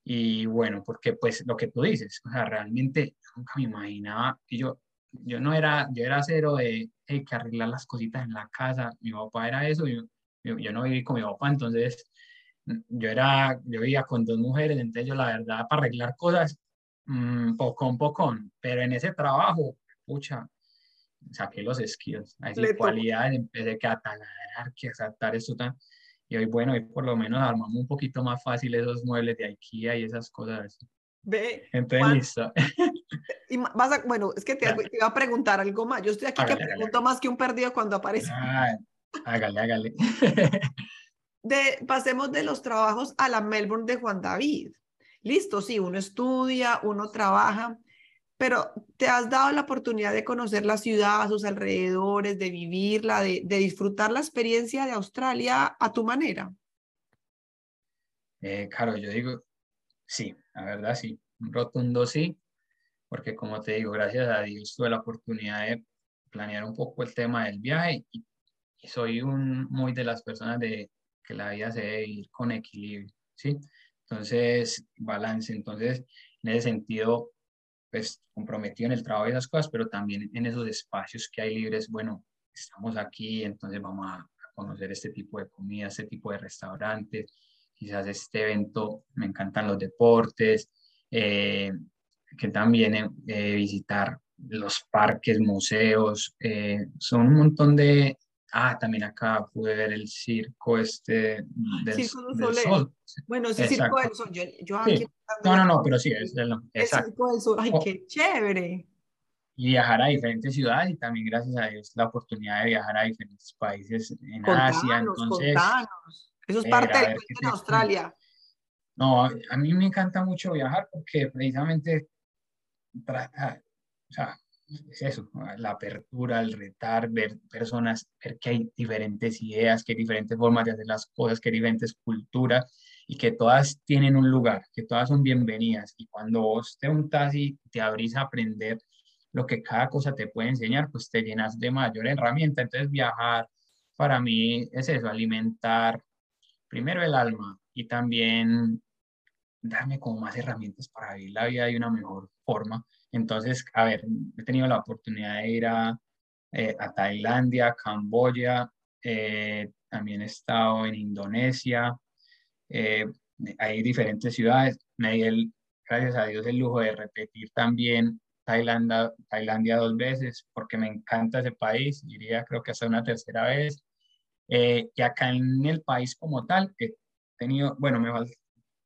Y bueno, porque pues lo que tú dices, o sea, realmente nunca me imaginaba que yo yo no era, yo era cero de hay que arreglar las cositas en la casa. Mi papá era eso, yo, yo, no viví con mi papá, entonces yo era, yo vivía con dos mujeres, entonces yo la verdad para arreglar cosas, mmm, poco poco, pero en ese trabajo, pucha, saqué los skills, así cualidades, empecé que a taladrar, que a saltar esto tan, y hoy bueno, hoy por lo menos armamos un poquito más fácil esos muebles de IKEA y esas cosas. Ve. Entonces, listo. Y vas a, bueno, es que te, iba a preguntar algo más. Yo estoy aquí que pregunto más que un perdido cuando aparece. Ah, hágale, hágale. De, pasemos de los trabajos a la Melbourne de Juan David. Listo, sí, uno estudia, uno trabaja, pero te has dado la oportunidad de conocer la ciudad, sus alrededores, de vivirla, de, disfrutar la experiencia de Australia a tu manera. Eh, claro, yo digo, sí, la verdad sí, un rotundo sí, porque como te digo, gracias a Dios tuve la oportunidad de planear un poco el tema del viaje y, soy muy de las personas de que la vida se debe ir con equilibrio, ¿sí? Entonces, balance. Entonces, en ese sentido, pues comprometido en el trabajo y esas cosas, pero también en esos espacios que hay libres, bueno, estamos aquí, entonces vamos a, conocer este tipo de comida, este tipo de restaurantes, quizás este evento, me encantan los deportes, eh, que también eh, visitar los parques, museos, eh, son un montón de... Ah, también acá pude ver el circo este del, circo del, sol. Bueno, sí, circo del sol. Yo, yo aquí No, no, no, pero sí, es el, el circo del sol. Ay, qué chévere. Y viajar a diferentes ciudades y también gracias a Dios la oportunidad de viajar a diferentes países en Asia. Entonces, contanos. Eso es parte de Australia. No, a mí me encanta mucho viajar porque precisamente trata, o sea, es eso, la apertura, el retar, ver personas, ver que hay diferentes ideas, que hay diferentes formas de hacer las cosas, que hay diferentes culturas y que todas tienen un lugar, que todas son bienvenidas. Y cuando vos te untas y te abrís a aprender lo que cada cosa te puede enseñar, pues te llenas de mayor herramienta. Entonces viajar para mí es eso, alimentar primero el alma y también darme como más herramientas para vivir la vida de una mejor forma. Entonces, a ver, he tenido la oportunidad de ir a, eh, a Tailandia, Camboya, eh, también he estado en Indonesia, eh, hay diferentes ciudades. Me di el, gracias a Dios, el lujo de repetir también Tailandia, Tailandia dos veces, porque me encanta ese país, iría creo que hasta una tercera vez. y acá en el país como tal, he tenido, bueno, me,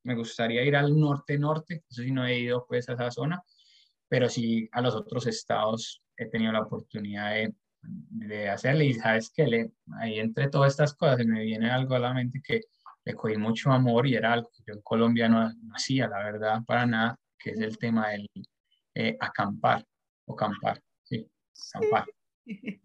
me gustaría ir al norte-norte, eso sí no he ido pues a esa zona, pero sí a los otros estados he tenido la oportunidad de, de hacerle y sabes que le, ahí entre todas estas cosas me viene algo a la mente que le cogí mucho amor y era algo que yo en Colombia no, hacía, la verdad, para nada, que es el tema del eh, acampar o campar, sí, acampar.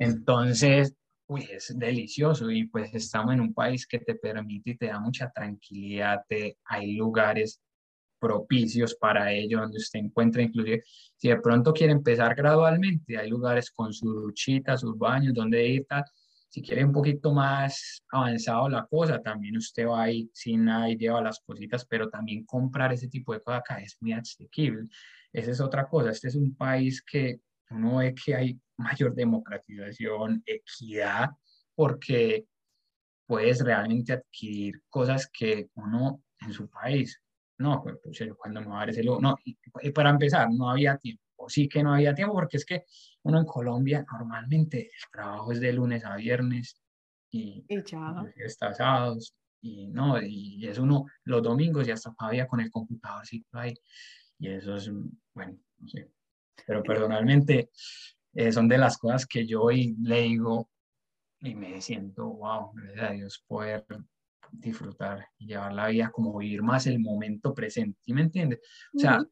Entonces, uy, es delicioso y pues estamos en un país que te permite y te da mucha tranquilidad, te, hay lugares propicios para ello, donde usted encuentra inclusive, si de pronto quiere empezar gradualmente, hay lugares con su duchita, sus baños, donde ir, tal. si quiere un poquito más avanzado la cosa, también usted va ahí sin nada y lleva las cositas, pero también comprar ese tipo de cosas acá es muy asequible. Esa es otra cosa, este es un país que uno ve que hay mayor democratización, equidad, porque puedes realmente adquirir cosas que uno en su país, no, pues, pues cuando me va a dar ese lujo, no, y, para empezar, no había tiempo, sí que no había tiempo, porque es que uno en Colombia normalmente el trabajo es de lunes a viernes y, y está sábados, y no, y es uno los domingos y hasta todavía con el computadorcito ahí, y eso es, bueno, no sé, pero personalmente eh, son de las cosas que yo hoy le digo y me siento, wow, gracias a Dios poder disfrutar y llevar la vida como vivir más el momento presente, ¿sí me entiendes? O sea,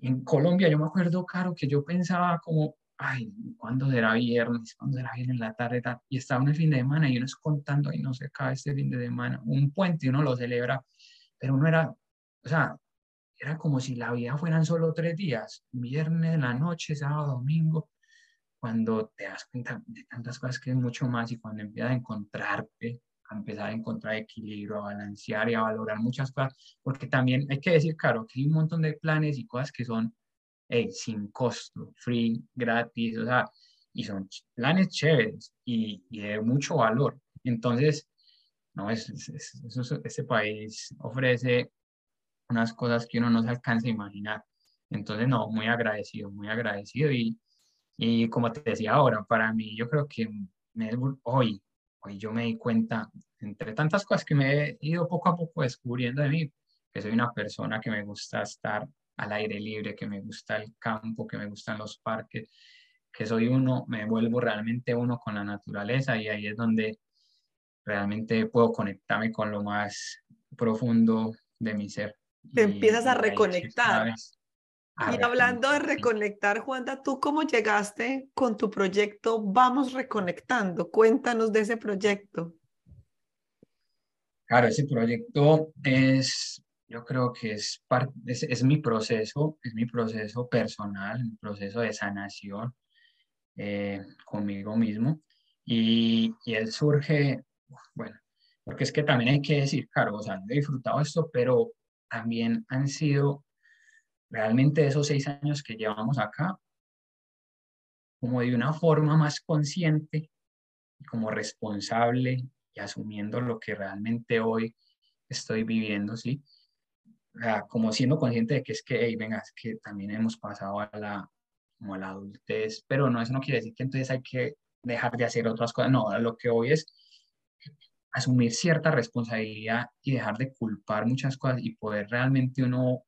en Colombia yo me acuerdo, Caro, que yo pensaba como, ay, ¿cuándo será viernes? ¿Cuándo será viernes la tarde? Y estaba en el fin de semana y uno es contando, y no sé, cada este fin de semana, un puente, uno lo celebra, pero uno era, o sea, era como si la vida fueran solo tres días, viernes la noche, sábado, domingo, cuando te das cuenta de tantas cosas que es mucho más y cuando empiezas a encontrarte, a empezar a encontrar equilibrio, a balancear y a valorar muchas cosas, porque también hay que decir, claro, que hay un montón de planes y cosas que son sin costo, free, gratis, o sea, y son planes chéveres y, y de mucho valor. Entonces, no, es, ese país ofrece unas cosas que uno no se alcanza a imaginar. Entonces, no, muy agradecido, muy agradecido. Y, y como te decía ahora, para mí, yo creo que Melbourne, hoy, hoy yo me di cuenta, entre tantas cosas que me he ido poco a poco descubriendo de mí, que soy una persona que me gusta estar al aire libre, que me gusta el campo, que me gustan los parques, que soy uno, me vuelvo realmente uno con la naturaleza y ahí es donde realmente puedo conectarme con lo más profundo de mi ser. Te empiezas a reconectar. Y hablando de reconectar, Juanda, ¿tú cómo llegaste con tu proyecto Vamos Reconectando? Cuéntanos de ese proyecto. Claro, ese proyecto es yo creo que es, parte, es, mi proceso, es mi proceso personal, mi proceso de sanación eh, conmigo mismo. Y, y, él surge, bueno, porque es que también hay que decir, claro, o sea, he disfrutado esto, pero también han sido realmente esos seis años que llevamos acá, como de una forma más consciente, como responsable y asumiendo lo que realmente hoy estoy viviendo, ¿sí? como siendo consciente de que es que, hey, venga, es que también hemos pasado a la, como a la adultez, pero no, eso no quiere decir que entonces hay que dejar de hacer otras cosas, no, lo que hoy es asumir cierta responsabilidad y dejar de culpar muchas cosas y poder realmente uno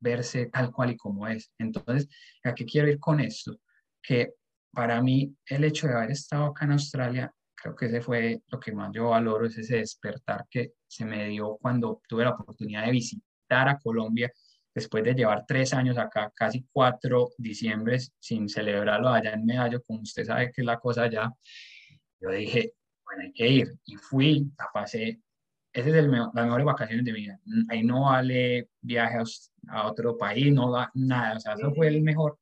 verse tal cual y como es. Entonces, ¿a qué quiero ir con esto? Que para mí el hecho de haber estado acá en Australia creo que ese fue lo que más yo valoro, es ese despertar que se me dio cuando tuve la oportunidad de visitar a Colombia después de llevar tres años acá, casi cuatro diciembres sin celebrarlo allá en Medallo, como usted sabe que es la cosa allá, yo dije, bueno, hay que ir. Y fui, la pasé, esa es el las mejores vacaciones de mi vida. Ahí no vale viaje a, otro país, no da nada, o sea, eso fue el mejor.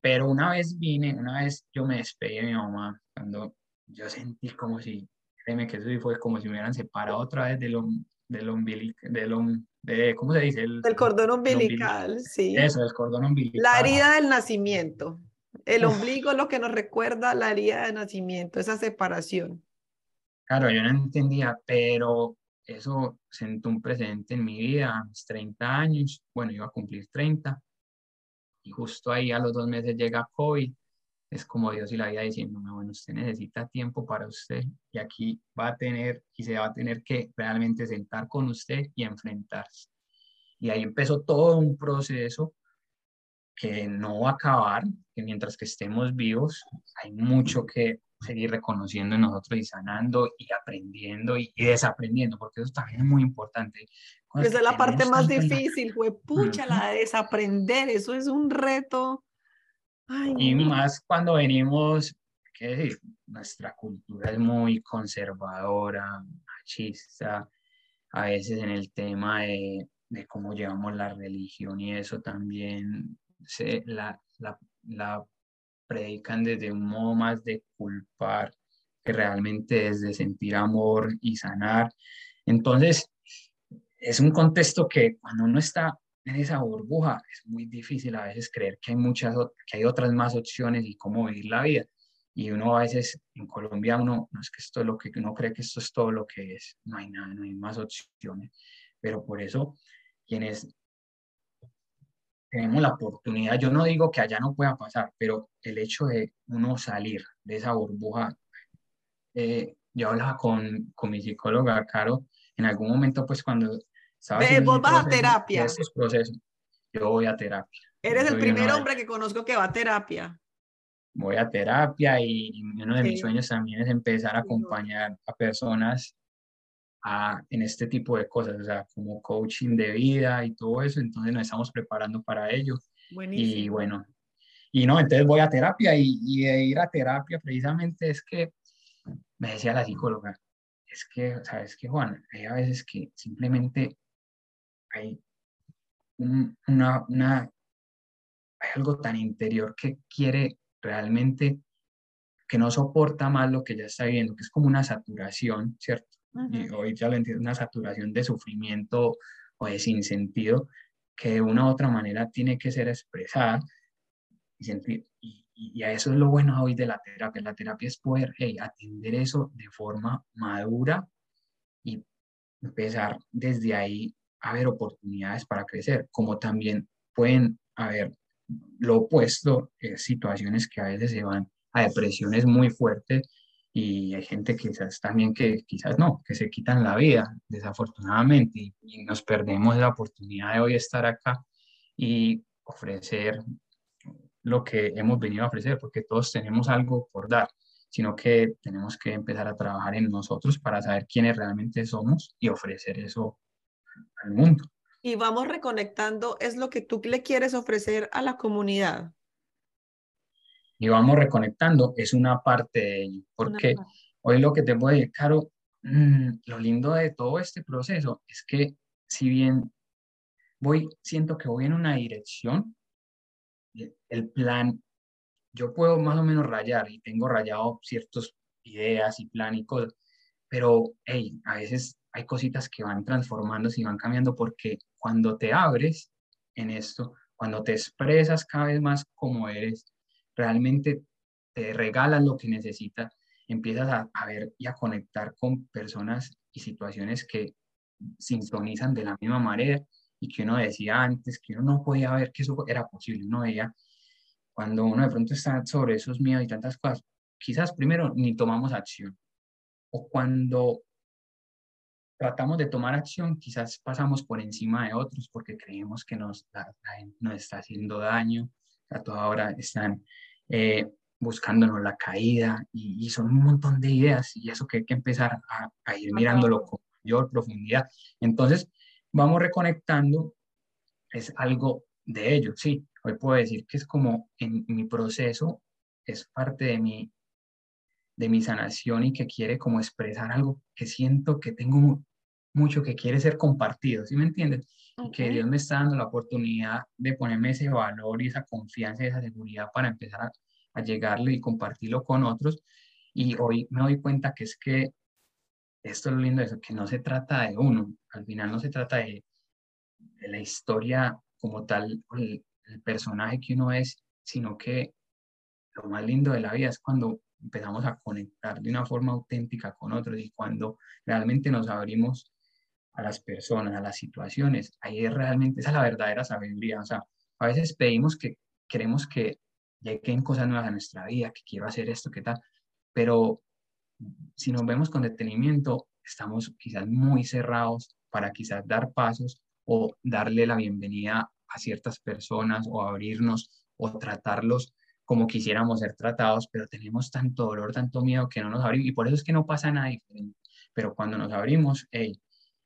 Pero una vez vine, una vez yo me despedí de mi mamá, cuando yo sentí como si, créeme que eso fue como si me hubieran separado otra vez del, del umbilical, del, de, ¿cómo se dice? El, cordón umbilical, sí. Eso, el cordón umbilical. La herida del nacimiento. El ombligo es lo que nos recuerda la herida del nacimiento, esa separación. Claro, yo no entendía, pero eso sentó un precedente en mi vida a mis 30 años. Bueno, iba a cumplir 30. Y justo ahí a los dos meses llega COVID es como Dios y la vida diciéndome, bueno, usted necesita tiempo para usted y aquí va a tener y se va a tener que realmente sentar con usted y enfrentarse. Y ahí empezó todo un proceso que no va a acabar, que mientras que estemos vivos hay mucho que seguir reconociendo en nosotros y sanando y aprendiendo y, desaprendiendo, porque eso también es muy importante. Esa es la parte más difícil, fue pucha, la de desaprender, eso es un reto. Y más cuando venimos, qué decir, nuestra cultura es muy conservadora, machista, a veces en el tema de, de cómo llevamos la religión y eso también se, la, la, la predican desde un modo más de culpar que realmente es de sentir amor y sanar. Entonces, es un contexto que cuando uno está en esa burbuja es muy difícil a veces creer que hay muchas, que hay otras más opciones y cómo vivir la vida. Y uno a veces en Colombia uno no es que esto es lo que uno cree que esto es todo lo que es, no hay nada, no hay más opciones. Pero por eso quienes tenemos la oportunidad, yo no digo que allá no pueda pasar, pero el hecho de uno salir de esa burbuja, eh, yo hablaba con, con mi psicóloga, Caro, en algún momento pues cuando vos vas a terapia. procesos. Yo voy a terapia. Eres el primer hombre que conozco que va a terapia. Voy a terapia y uno de mis sueños también es empezar a acompañar a personas a, en este tipo de cosas, o sea, como coaching de vida y todo eso. Entonces nos estamos preparando para ello. Buenísimo. Y bueno, y no, entonces voy a terapia y, y de ir a terapia precisamente es que me decía la psicóloga, es que, ¿sabes qué, Juan? Hay a veces que simplemente hay, una, una, hay algo tan interior que quiere realmente, que no soporta más lo que ya está viendo, que es como una saturación, ¿cierto? Y hoy ya lo entiendo, una saturación de sufrimiento o de sinsentido, que de una u otra manera tiene que ser expresada y sentir. Y, a eso es lo bueno hoy de la terapia. La terapia es poder atender eso de forma madura y empezar desde ahí a ver oportunidades para crecer, como también pueden haber lo opuesto, situaciones que a veces se van a depresiones muy fuertes y hay gente quizás también que quizás no, que se quitan la vida, desafortunadamente, y, nos perdemos la oportunidad de hoy estar acá y ofrecer lo que hemos venido a ofrecer, porque todos tenemos algo por dar, sino que tenemos que empezar a trabajar en nosotros para saber quiénes realmente somos y ofrecer eso al mundo. Y vamos reconectando, es lo que tú le quieres ofrecer a la comunidad y vamos reconectando, es una parte de ello. Porque hoy lo que te puedo decir, Caro, mm, lo lindo de todo este proceso es que si bien voy, siento que voy en una dirección, el plan, yo puedo más o menos rayar y tengo rayado ciertas ideas y plan y cosas, pero hey, a veces hay cositas que van transformándose y van cambiando porque cuando te abres en esto, cuando te expresas cada vez más como eres, realmente te regalan lo que necesitas, empiezas a, ver y a conectar con personas y situaciones que sintonizan de la misma manera y que uno decía antes que uno no podía ver que eso era posible, uno veía cuando uno de pronto está sobre esos miedos y tantas cosas, quizás primero ni tomamos acción o cuando tratamos de tomar acción, quizás pasamos por encima de otros porque creemos que nos, nos está haciendo daño, a toda hora están eh, buscándonos la caída y, son un montón de ideas y eso que hay que empezar a, ir mirándolo con mayor profundidad. Entonces, vamos reconectando, es algo de ello, sí. Hoy puedo decir que es como en mi proceso, es parte de mi, de mi sanación y que quiere como expresar algo que siento que tengo mucho que quiere ser compartido, ¿sí me entiendes? Y que Dios me está dando la oportunidad de ponerme ese valor y esa confianza y esa seguridad para empezar a, a llegarle y compartirlo con otros. Y hoy me doy cuenta que es que esto es lo lindo eso, que no se trata de uno, al final no se trata de, de la historia como tal, el, el personaje que uno es, sino que lo más lindo de la vida es cuando empezamos a conectar de una forma auténtica con otros y cuando realmente nos abrimos a las personas, a las situaciones. Ahí es realmente, esa es la verdadera sabiduría. O sea, a veces pedimos que queremos que lleguen cosas nuevas a nuestra vida, que quiero hacer esto, qué tal, pero si nos vemos con detenimiento, estamos quizás muy cerrados para quizás dar pasos o darle la bienvenida a ciertas personas o abrirnos o tratarlos como quisiéramos ser tratados, pero tenemos tanto dolor, tanto miedo que no nos abrimos y por eso es que no pasa nada diferente. Pero cuando nos abrimos, hey,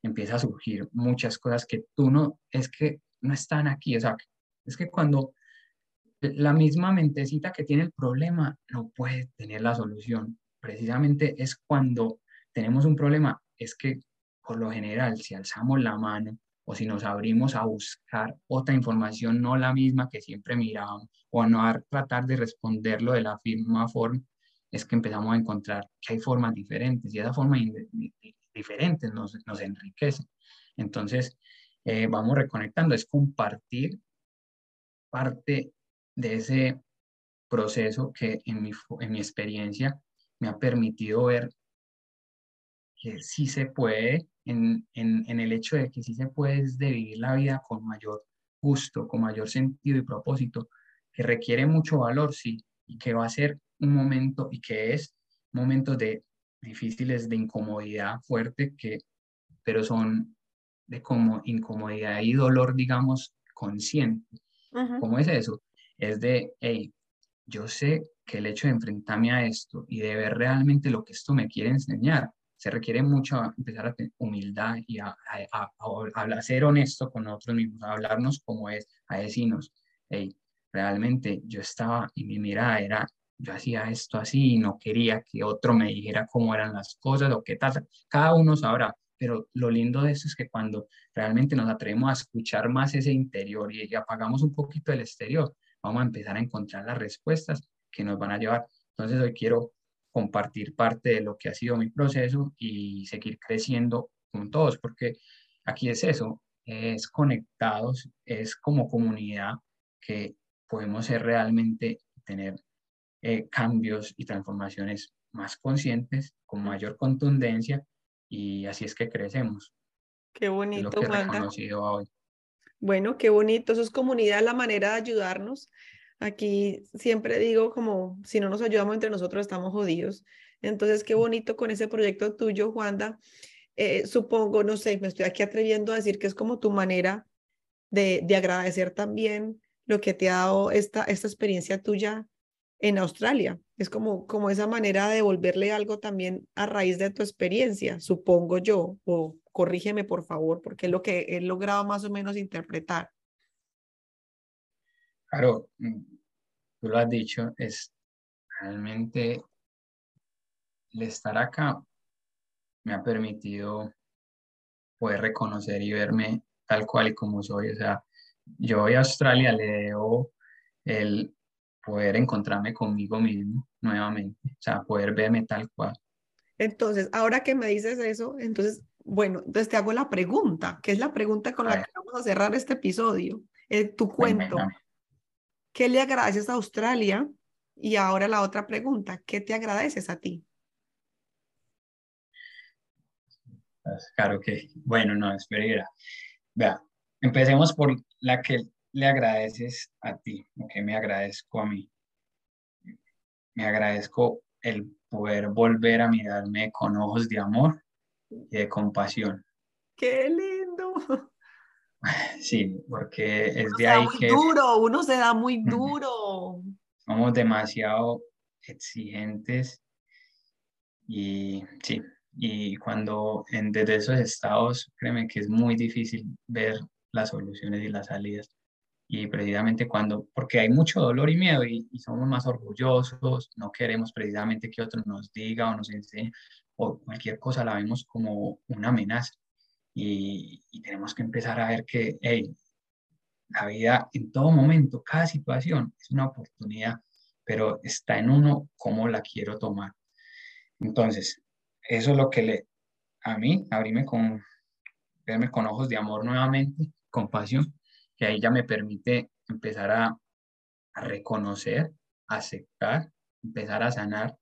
empieza a surgir muchas cosas que tú no, es que no están aquí, o sea, es que cuando la misma mentecita que tiene el problema no puede tener la solución. Precisamente es cuando tenemos un problema, es que por lo general, si alzamos la mano o si nos abrimos a buscar otra información, no la misma que siempre mirábamos, o a no tratar de responderlo de la misma forma, es que empezamos a encontrar que hay formas diferentes y esa forma diferentes nos, nos enriquece. Entonces, eh, vamos reconectando, es compartir parte de ese proceso que en mi, en mi experiencia me ha permitido ver que sí se puede, en, en, en, el hecho de que sí se puede de vivir la vida con mayor gusto, con mayor sentido y propósito, que requiere mucho valor, sí, y que va a ser un momento y que es momentos de difíciles de incomodidad fuerte, que, pero son de como incomodidad y dolor, digamos, consciente. ¿Cómo es eso? Es de, hey, yo sé que el hecho de enfrentarme a esto y de ver realmente lo que esto me quiere enseñar, se requiere mucho empezar a tener humildad y a, a, a, ser honesto con nosotros mismos, a hablarnos como es, a decirnos, hey, realmente yo estaba y mi mirada era yo hacía esto así y no quería que otro me dijera cómo eran las cosas o qué tal. Cada uno sabrá, pero lo lindo de esto es que cuando realmente nos atrevemos a escuchar más ese interior y, apagamos un poquito el exterior, vamos a empezar a encontrar las respuestas que nos van a llevar. Entonces hoy quiero compartir parte de lo que ha sido mi proceso y seguir creciendo con todos, porque aquí es eso, es conectados, es como comunidad que podemos ser realmente, tener eh, cambios y transformaciones más conscientes, con mayor contundencia, y así es que crecemos. Qué bonito, es lo que he reconocido hoy. Bueno, qué bonito. Eso es comunidad, la manera de ayudarnos. Aquí siempre digo como si no nos ayudamos entre nosotros estamos jodidos. Entonces, qué bonito con ese proyecto tuyo, Juanda. Eh, supongo, no sé, me estoy aquí atreviendo a decir que es como tu manera de, de agradecer también lo que te ha dado esta, esta experiencia tuya en Australia. Es como, como esa manera de devolverle algo también a raíz de tu experiencia, supongo yo, o corrígeme por favor, porque es lo que he logrado más o menos interpretar. Claro, mm, tú lo has dicho, es realmente el estar acá me ha permitido poder reconocer y verme tal cual y como soy. O sea, yo voy a Australia, le debo el poder encontrarme conmigo mismo nuevamente, o sea, poder verme tal cual. Entonces, ahora que me dices eso, entonces, bueno, entonces te hago la pregunta, que es la pregunta con la que vamos a cerrar este episodio, eh, tu cuento. ¿Qué le agradeces a Australia? Y ahora la otra pregunta, ¿qué te agradeces a ti? Pues, claro que, bueno, no, espera. Vea, empecemos por la que le agradeces a ti, lo que me agradezco a mí. Me agradezco el poder volver a mirarme con ojos de amor y de compasión. ¡Qué lindo! Sí, porque es de ahí que... duro, uno se da muy duro. Somos demasiado exigentes y sí, y cuando en, desde esos estados, créeme que es muy difícil ver las soluciones y las salidas. Y precisamente cuando, porque hay mucho dolor y miedo y, somos más orgullosos, no queremos precisamente que otro nos diga o nos enseñe o cualquier cosa la vemos como una amenaza. Y, y tenemos que empezar a ver que, hey, la vida en todo momento, cada situación es una oportunidad, pero está en uno cómo la quiero tomar. Entonces, eso es lo que le, a mí, abrirme con, verme con ojos de amor nuevamente, compasión, que ahí ya me permite empezar a, a reconocer, aceptar, empezar a sanar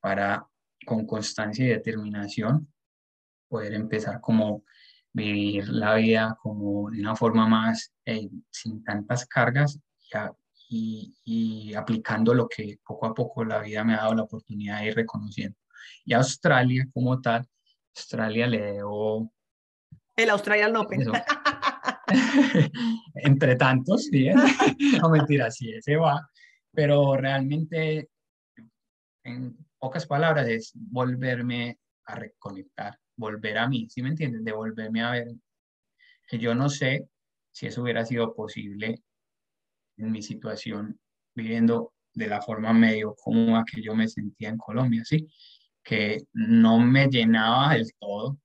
para con constancia y determinación poder empezar como vivir la vida como de una forma más eh, sin tantas cargas y, y, aplicando lo que poco a poco la vida me ha dado la oportunidad de ir reconociendo. Y Australia como tal, Australia le debo... El Australian Open. Entre tantos, sí, ¿eh? no mentira, sí, ese va, pero realmente, en pocas palabras, es volverme a reconectar, volver a mí, ¿sí me entienden? De volverme a ver, que yo no sé si eso hubiera sido posible en mi situación viviendo de la forma medio cómoda que yo me sentía en Colombia, ¿sí? que no me llenaba del todo,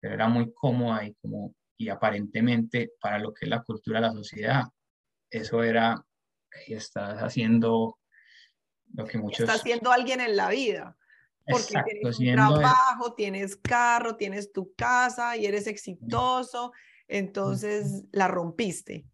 pero era muy cómoda y, como, y aparentemente para lo que es la cultura de la sociedad, eso era, estás haciendo lo que muchos... Estás haciendo alguien en la vida. Porque tienes un trabajo, tienes carro, tienes tu casa y eres exitoso, entonces la rompiste.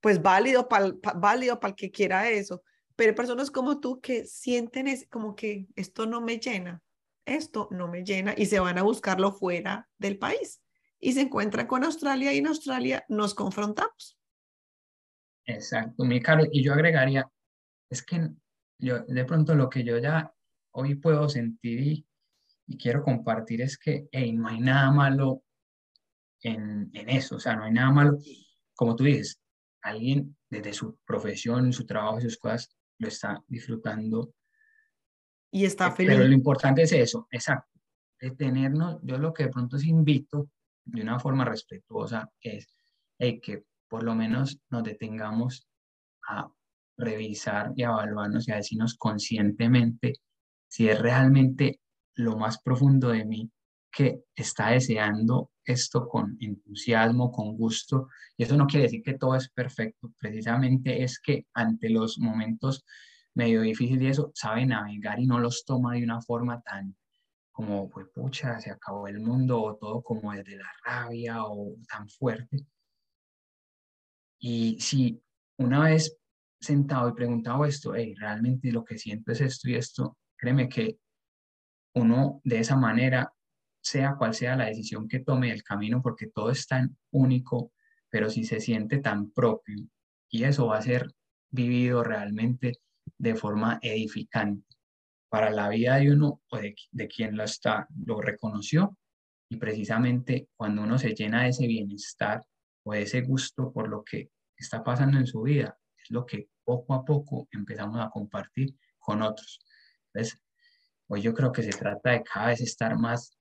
Pues válido para válido para el que quiera eso, pero hay personas como tú que sienten es, como que esto no me llena, esto no me llena y se van a buscarlo fuera del país y se encuentran con Australia y en Australia nos confrontamos. Exacto, mi caro. Y yo agregaría, es que yo de pronto lo que yo ya hoy puedo sentir y, quiero compartir es que no hay nada malo en, en, eso, o sea, no hay nada malo, como tú dices, alguien desde su profesión, su trabajo, sus cosas, lo está disfrutando. Y está eh, feliz. Pero lo importante es eso, exacto. Detenernos, yo lo que de pronto os invito de una forma respetuosa es que por lo menos nos detengamos a revisar y a evaluarnos y a decirnos conscientemente si es realmente lo más profundo de mí que está deseando esto con entusiasmo, con gusto. Y eso no quiere decir que todo es perfecto, precisamente es que ante los momentos medio difíciles y eso, sabe navegar y no los toma de una forma tan, como, pues pucha, se acabó el mundo, o todo como desde la rabia o tan fuerte. Y si una vez sentado y preguntado esto, hey, realmente lo que siento es esto y esto, créeme que uno de esa manera, sea cual sea la decisión que tome el camino, porque todo es tan único, pero si se siente tan propio, y eso va a ser vivido realmente de forma edificante para la vida de uno o de, quien lo está, lo reconoció. Y precisamente cuando uno se llena de ese bienestar o de ese gusto por lo que está pasando en su vida, es lo que poco a poco empezamos a compartir con otros. Entonces, hoy yo creo que se trata de cada vez estar más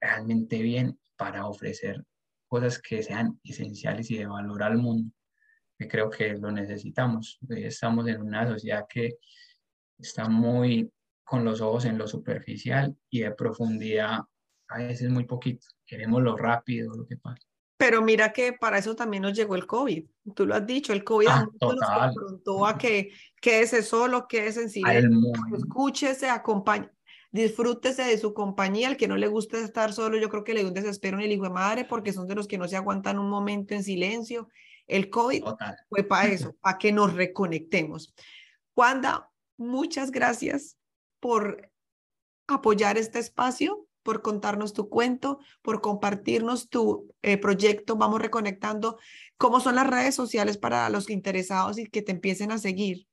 realmente bien para ofrecer cosas que sean esenciales y de valor al mundo, que creo que lo necesitamos. Hoy estamos en una sociedad que está muy con los ojos en lo superficial y de profundidad a veces muy poquito. Queremos lo rápido, lo que pasa. Pero mira que para eso también nos llegó el COVID. Tú lo has dicho, el COVID ah, nos confrontó a que quédese solo, quédese en silencio, escúchese, acompañe, disfrútese de su compañía. El que no le guste estar solo, yo creo que le dio un desespero en el hijo de madre porque son de los que no se aguantan un momento en silencio. El COVID fue para eso, para que nos reconectemos. Wanda, muchas gracias por apoyar este espacio, por contarnos tu cuento, por compartirnos tu eh, proyecto. Vamos reconectando. ¿Cómo son las redes sociales para los interesados y que te empiecen a seguir?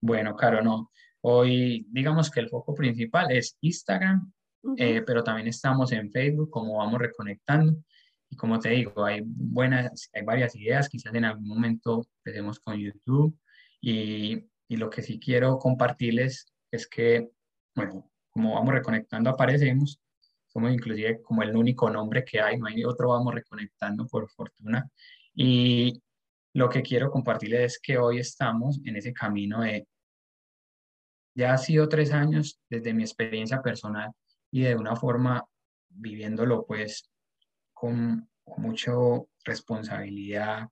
Bueno, claro, no. Hoy digamos que el foco principal es Instagram, eh, pero también estamos en Facebook, como vamos reconectando. Y como te digo, hay buenas, hay varias ideas, quizás en algún momento empecemos con YouTube. Y, y lo que sí quiero compartirles es que, bueno, como vamos reconectando aparecemos, somos inclusive como el único nombre que hay, no hay otro vamos reconectando por fortuna. Y lo que quiero compartirles es que hoy estamos en ese camino de, ya ha sido tres años desde mi experiencia personal y de una forma viviéndolo pues con, con mucha responsabilidad,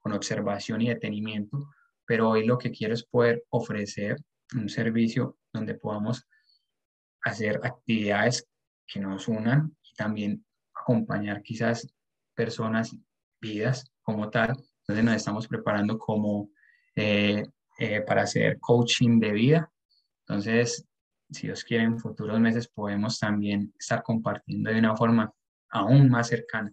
con observación y detenimiento, pero hoy lo que quiero es poder ofrecer un servicio donde podamos hacer actividades que nos unan y también acompañar quizás personas, vidas como tal. Entonces nos estamos preparando como eh, eh, para hacer coaching de vida. Entonces, si Dios quiere, en futuros meses podemos también estar compartiendo de una forma aún más cercana.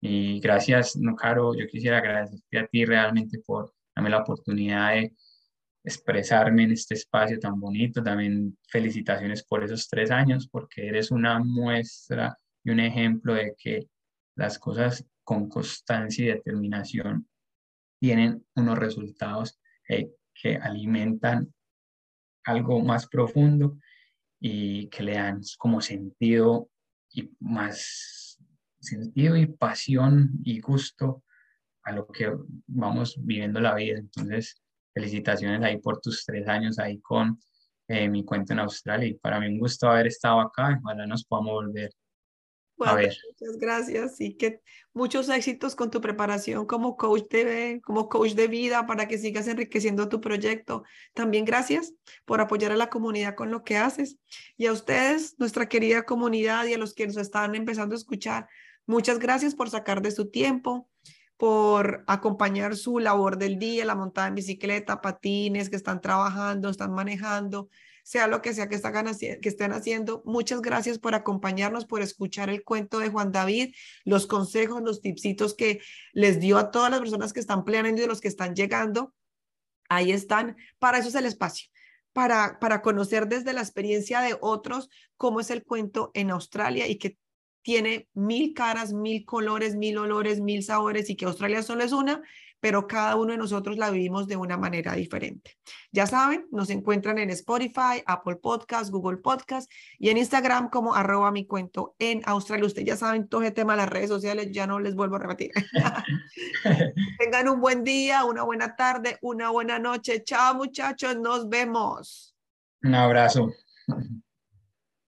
Y gracias, no Caro, yo quisiera agradecerte a ti realmente por darme la oportunidad de expresarme en este espacio tan bonito. También felicitaciones por esos tres años, porque eres una muestra y un ejemplo de que las cosas con constancia y determinación tienen unos resultados eh, que alimentan algo más profundo y que le dan como sentido y más sentido y pasión y gusto a lo que vamos viviendo la vida. Entonces, felicitaciones ahí por tus tres años ahí con eh, mi cuento en Australia y para mí un gusto haber estado acá, ojalá nos podamos volver a ver. Muchas gracias y que muchos éxitos con tu preparación como coach de, como coach de vida para que sigas enriqueciendo tu proyecto. También gracias por apoyar a la comunidad con lo que haces y a ustedes, nuestra querida comunidad y a los que nos están empezando a escuchar. Muchas gracias por sacar de su tiempo, por acompañar su labor del día, la montada en bicicleta, patines, que están trabajando, están manejando, sea lo que sea que, que estén haciendo. Muchas gracias por acompañarnos, por escuchar el cuento de Juan David, los consejos, los tipsitos que les dio a todas las personas que están planeando y los que están llegando. Ahí están. Para eso es el espacio. Para, para conocer desde la experiencia de otros cómo es el cuento en Australia y que tiene mil caras, mil colores, mil olores, mil sabores y que Australia solo es una, pero cada uno de nosotros la vivimos de una manera diferente. Ya saben, nos encuentran en Spotify, Apple Podcast, Google Podcast y en Instagram como arroba mi cuento en Australia. Ustedes ya saben todo el tema de las redes sociales, ya no les vuelvo a repetir. Tengan un buen día, una buena tarde, una buena noche. Chao muchachos, nos vemos. Un abrazo.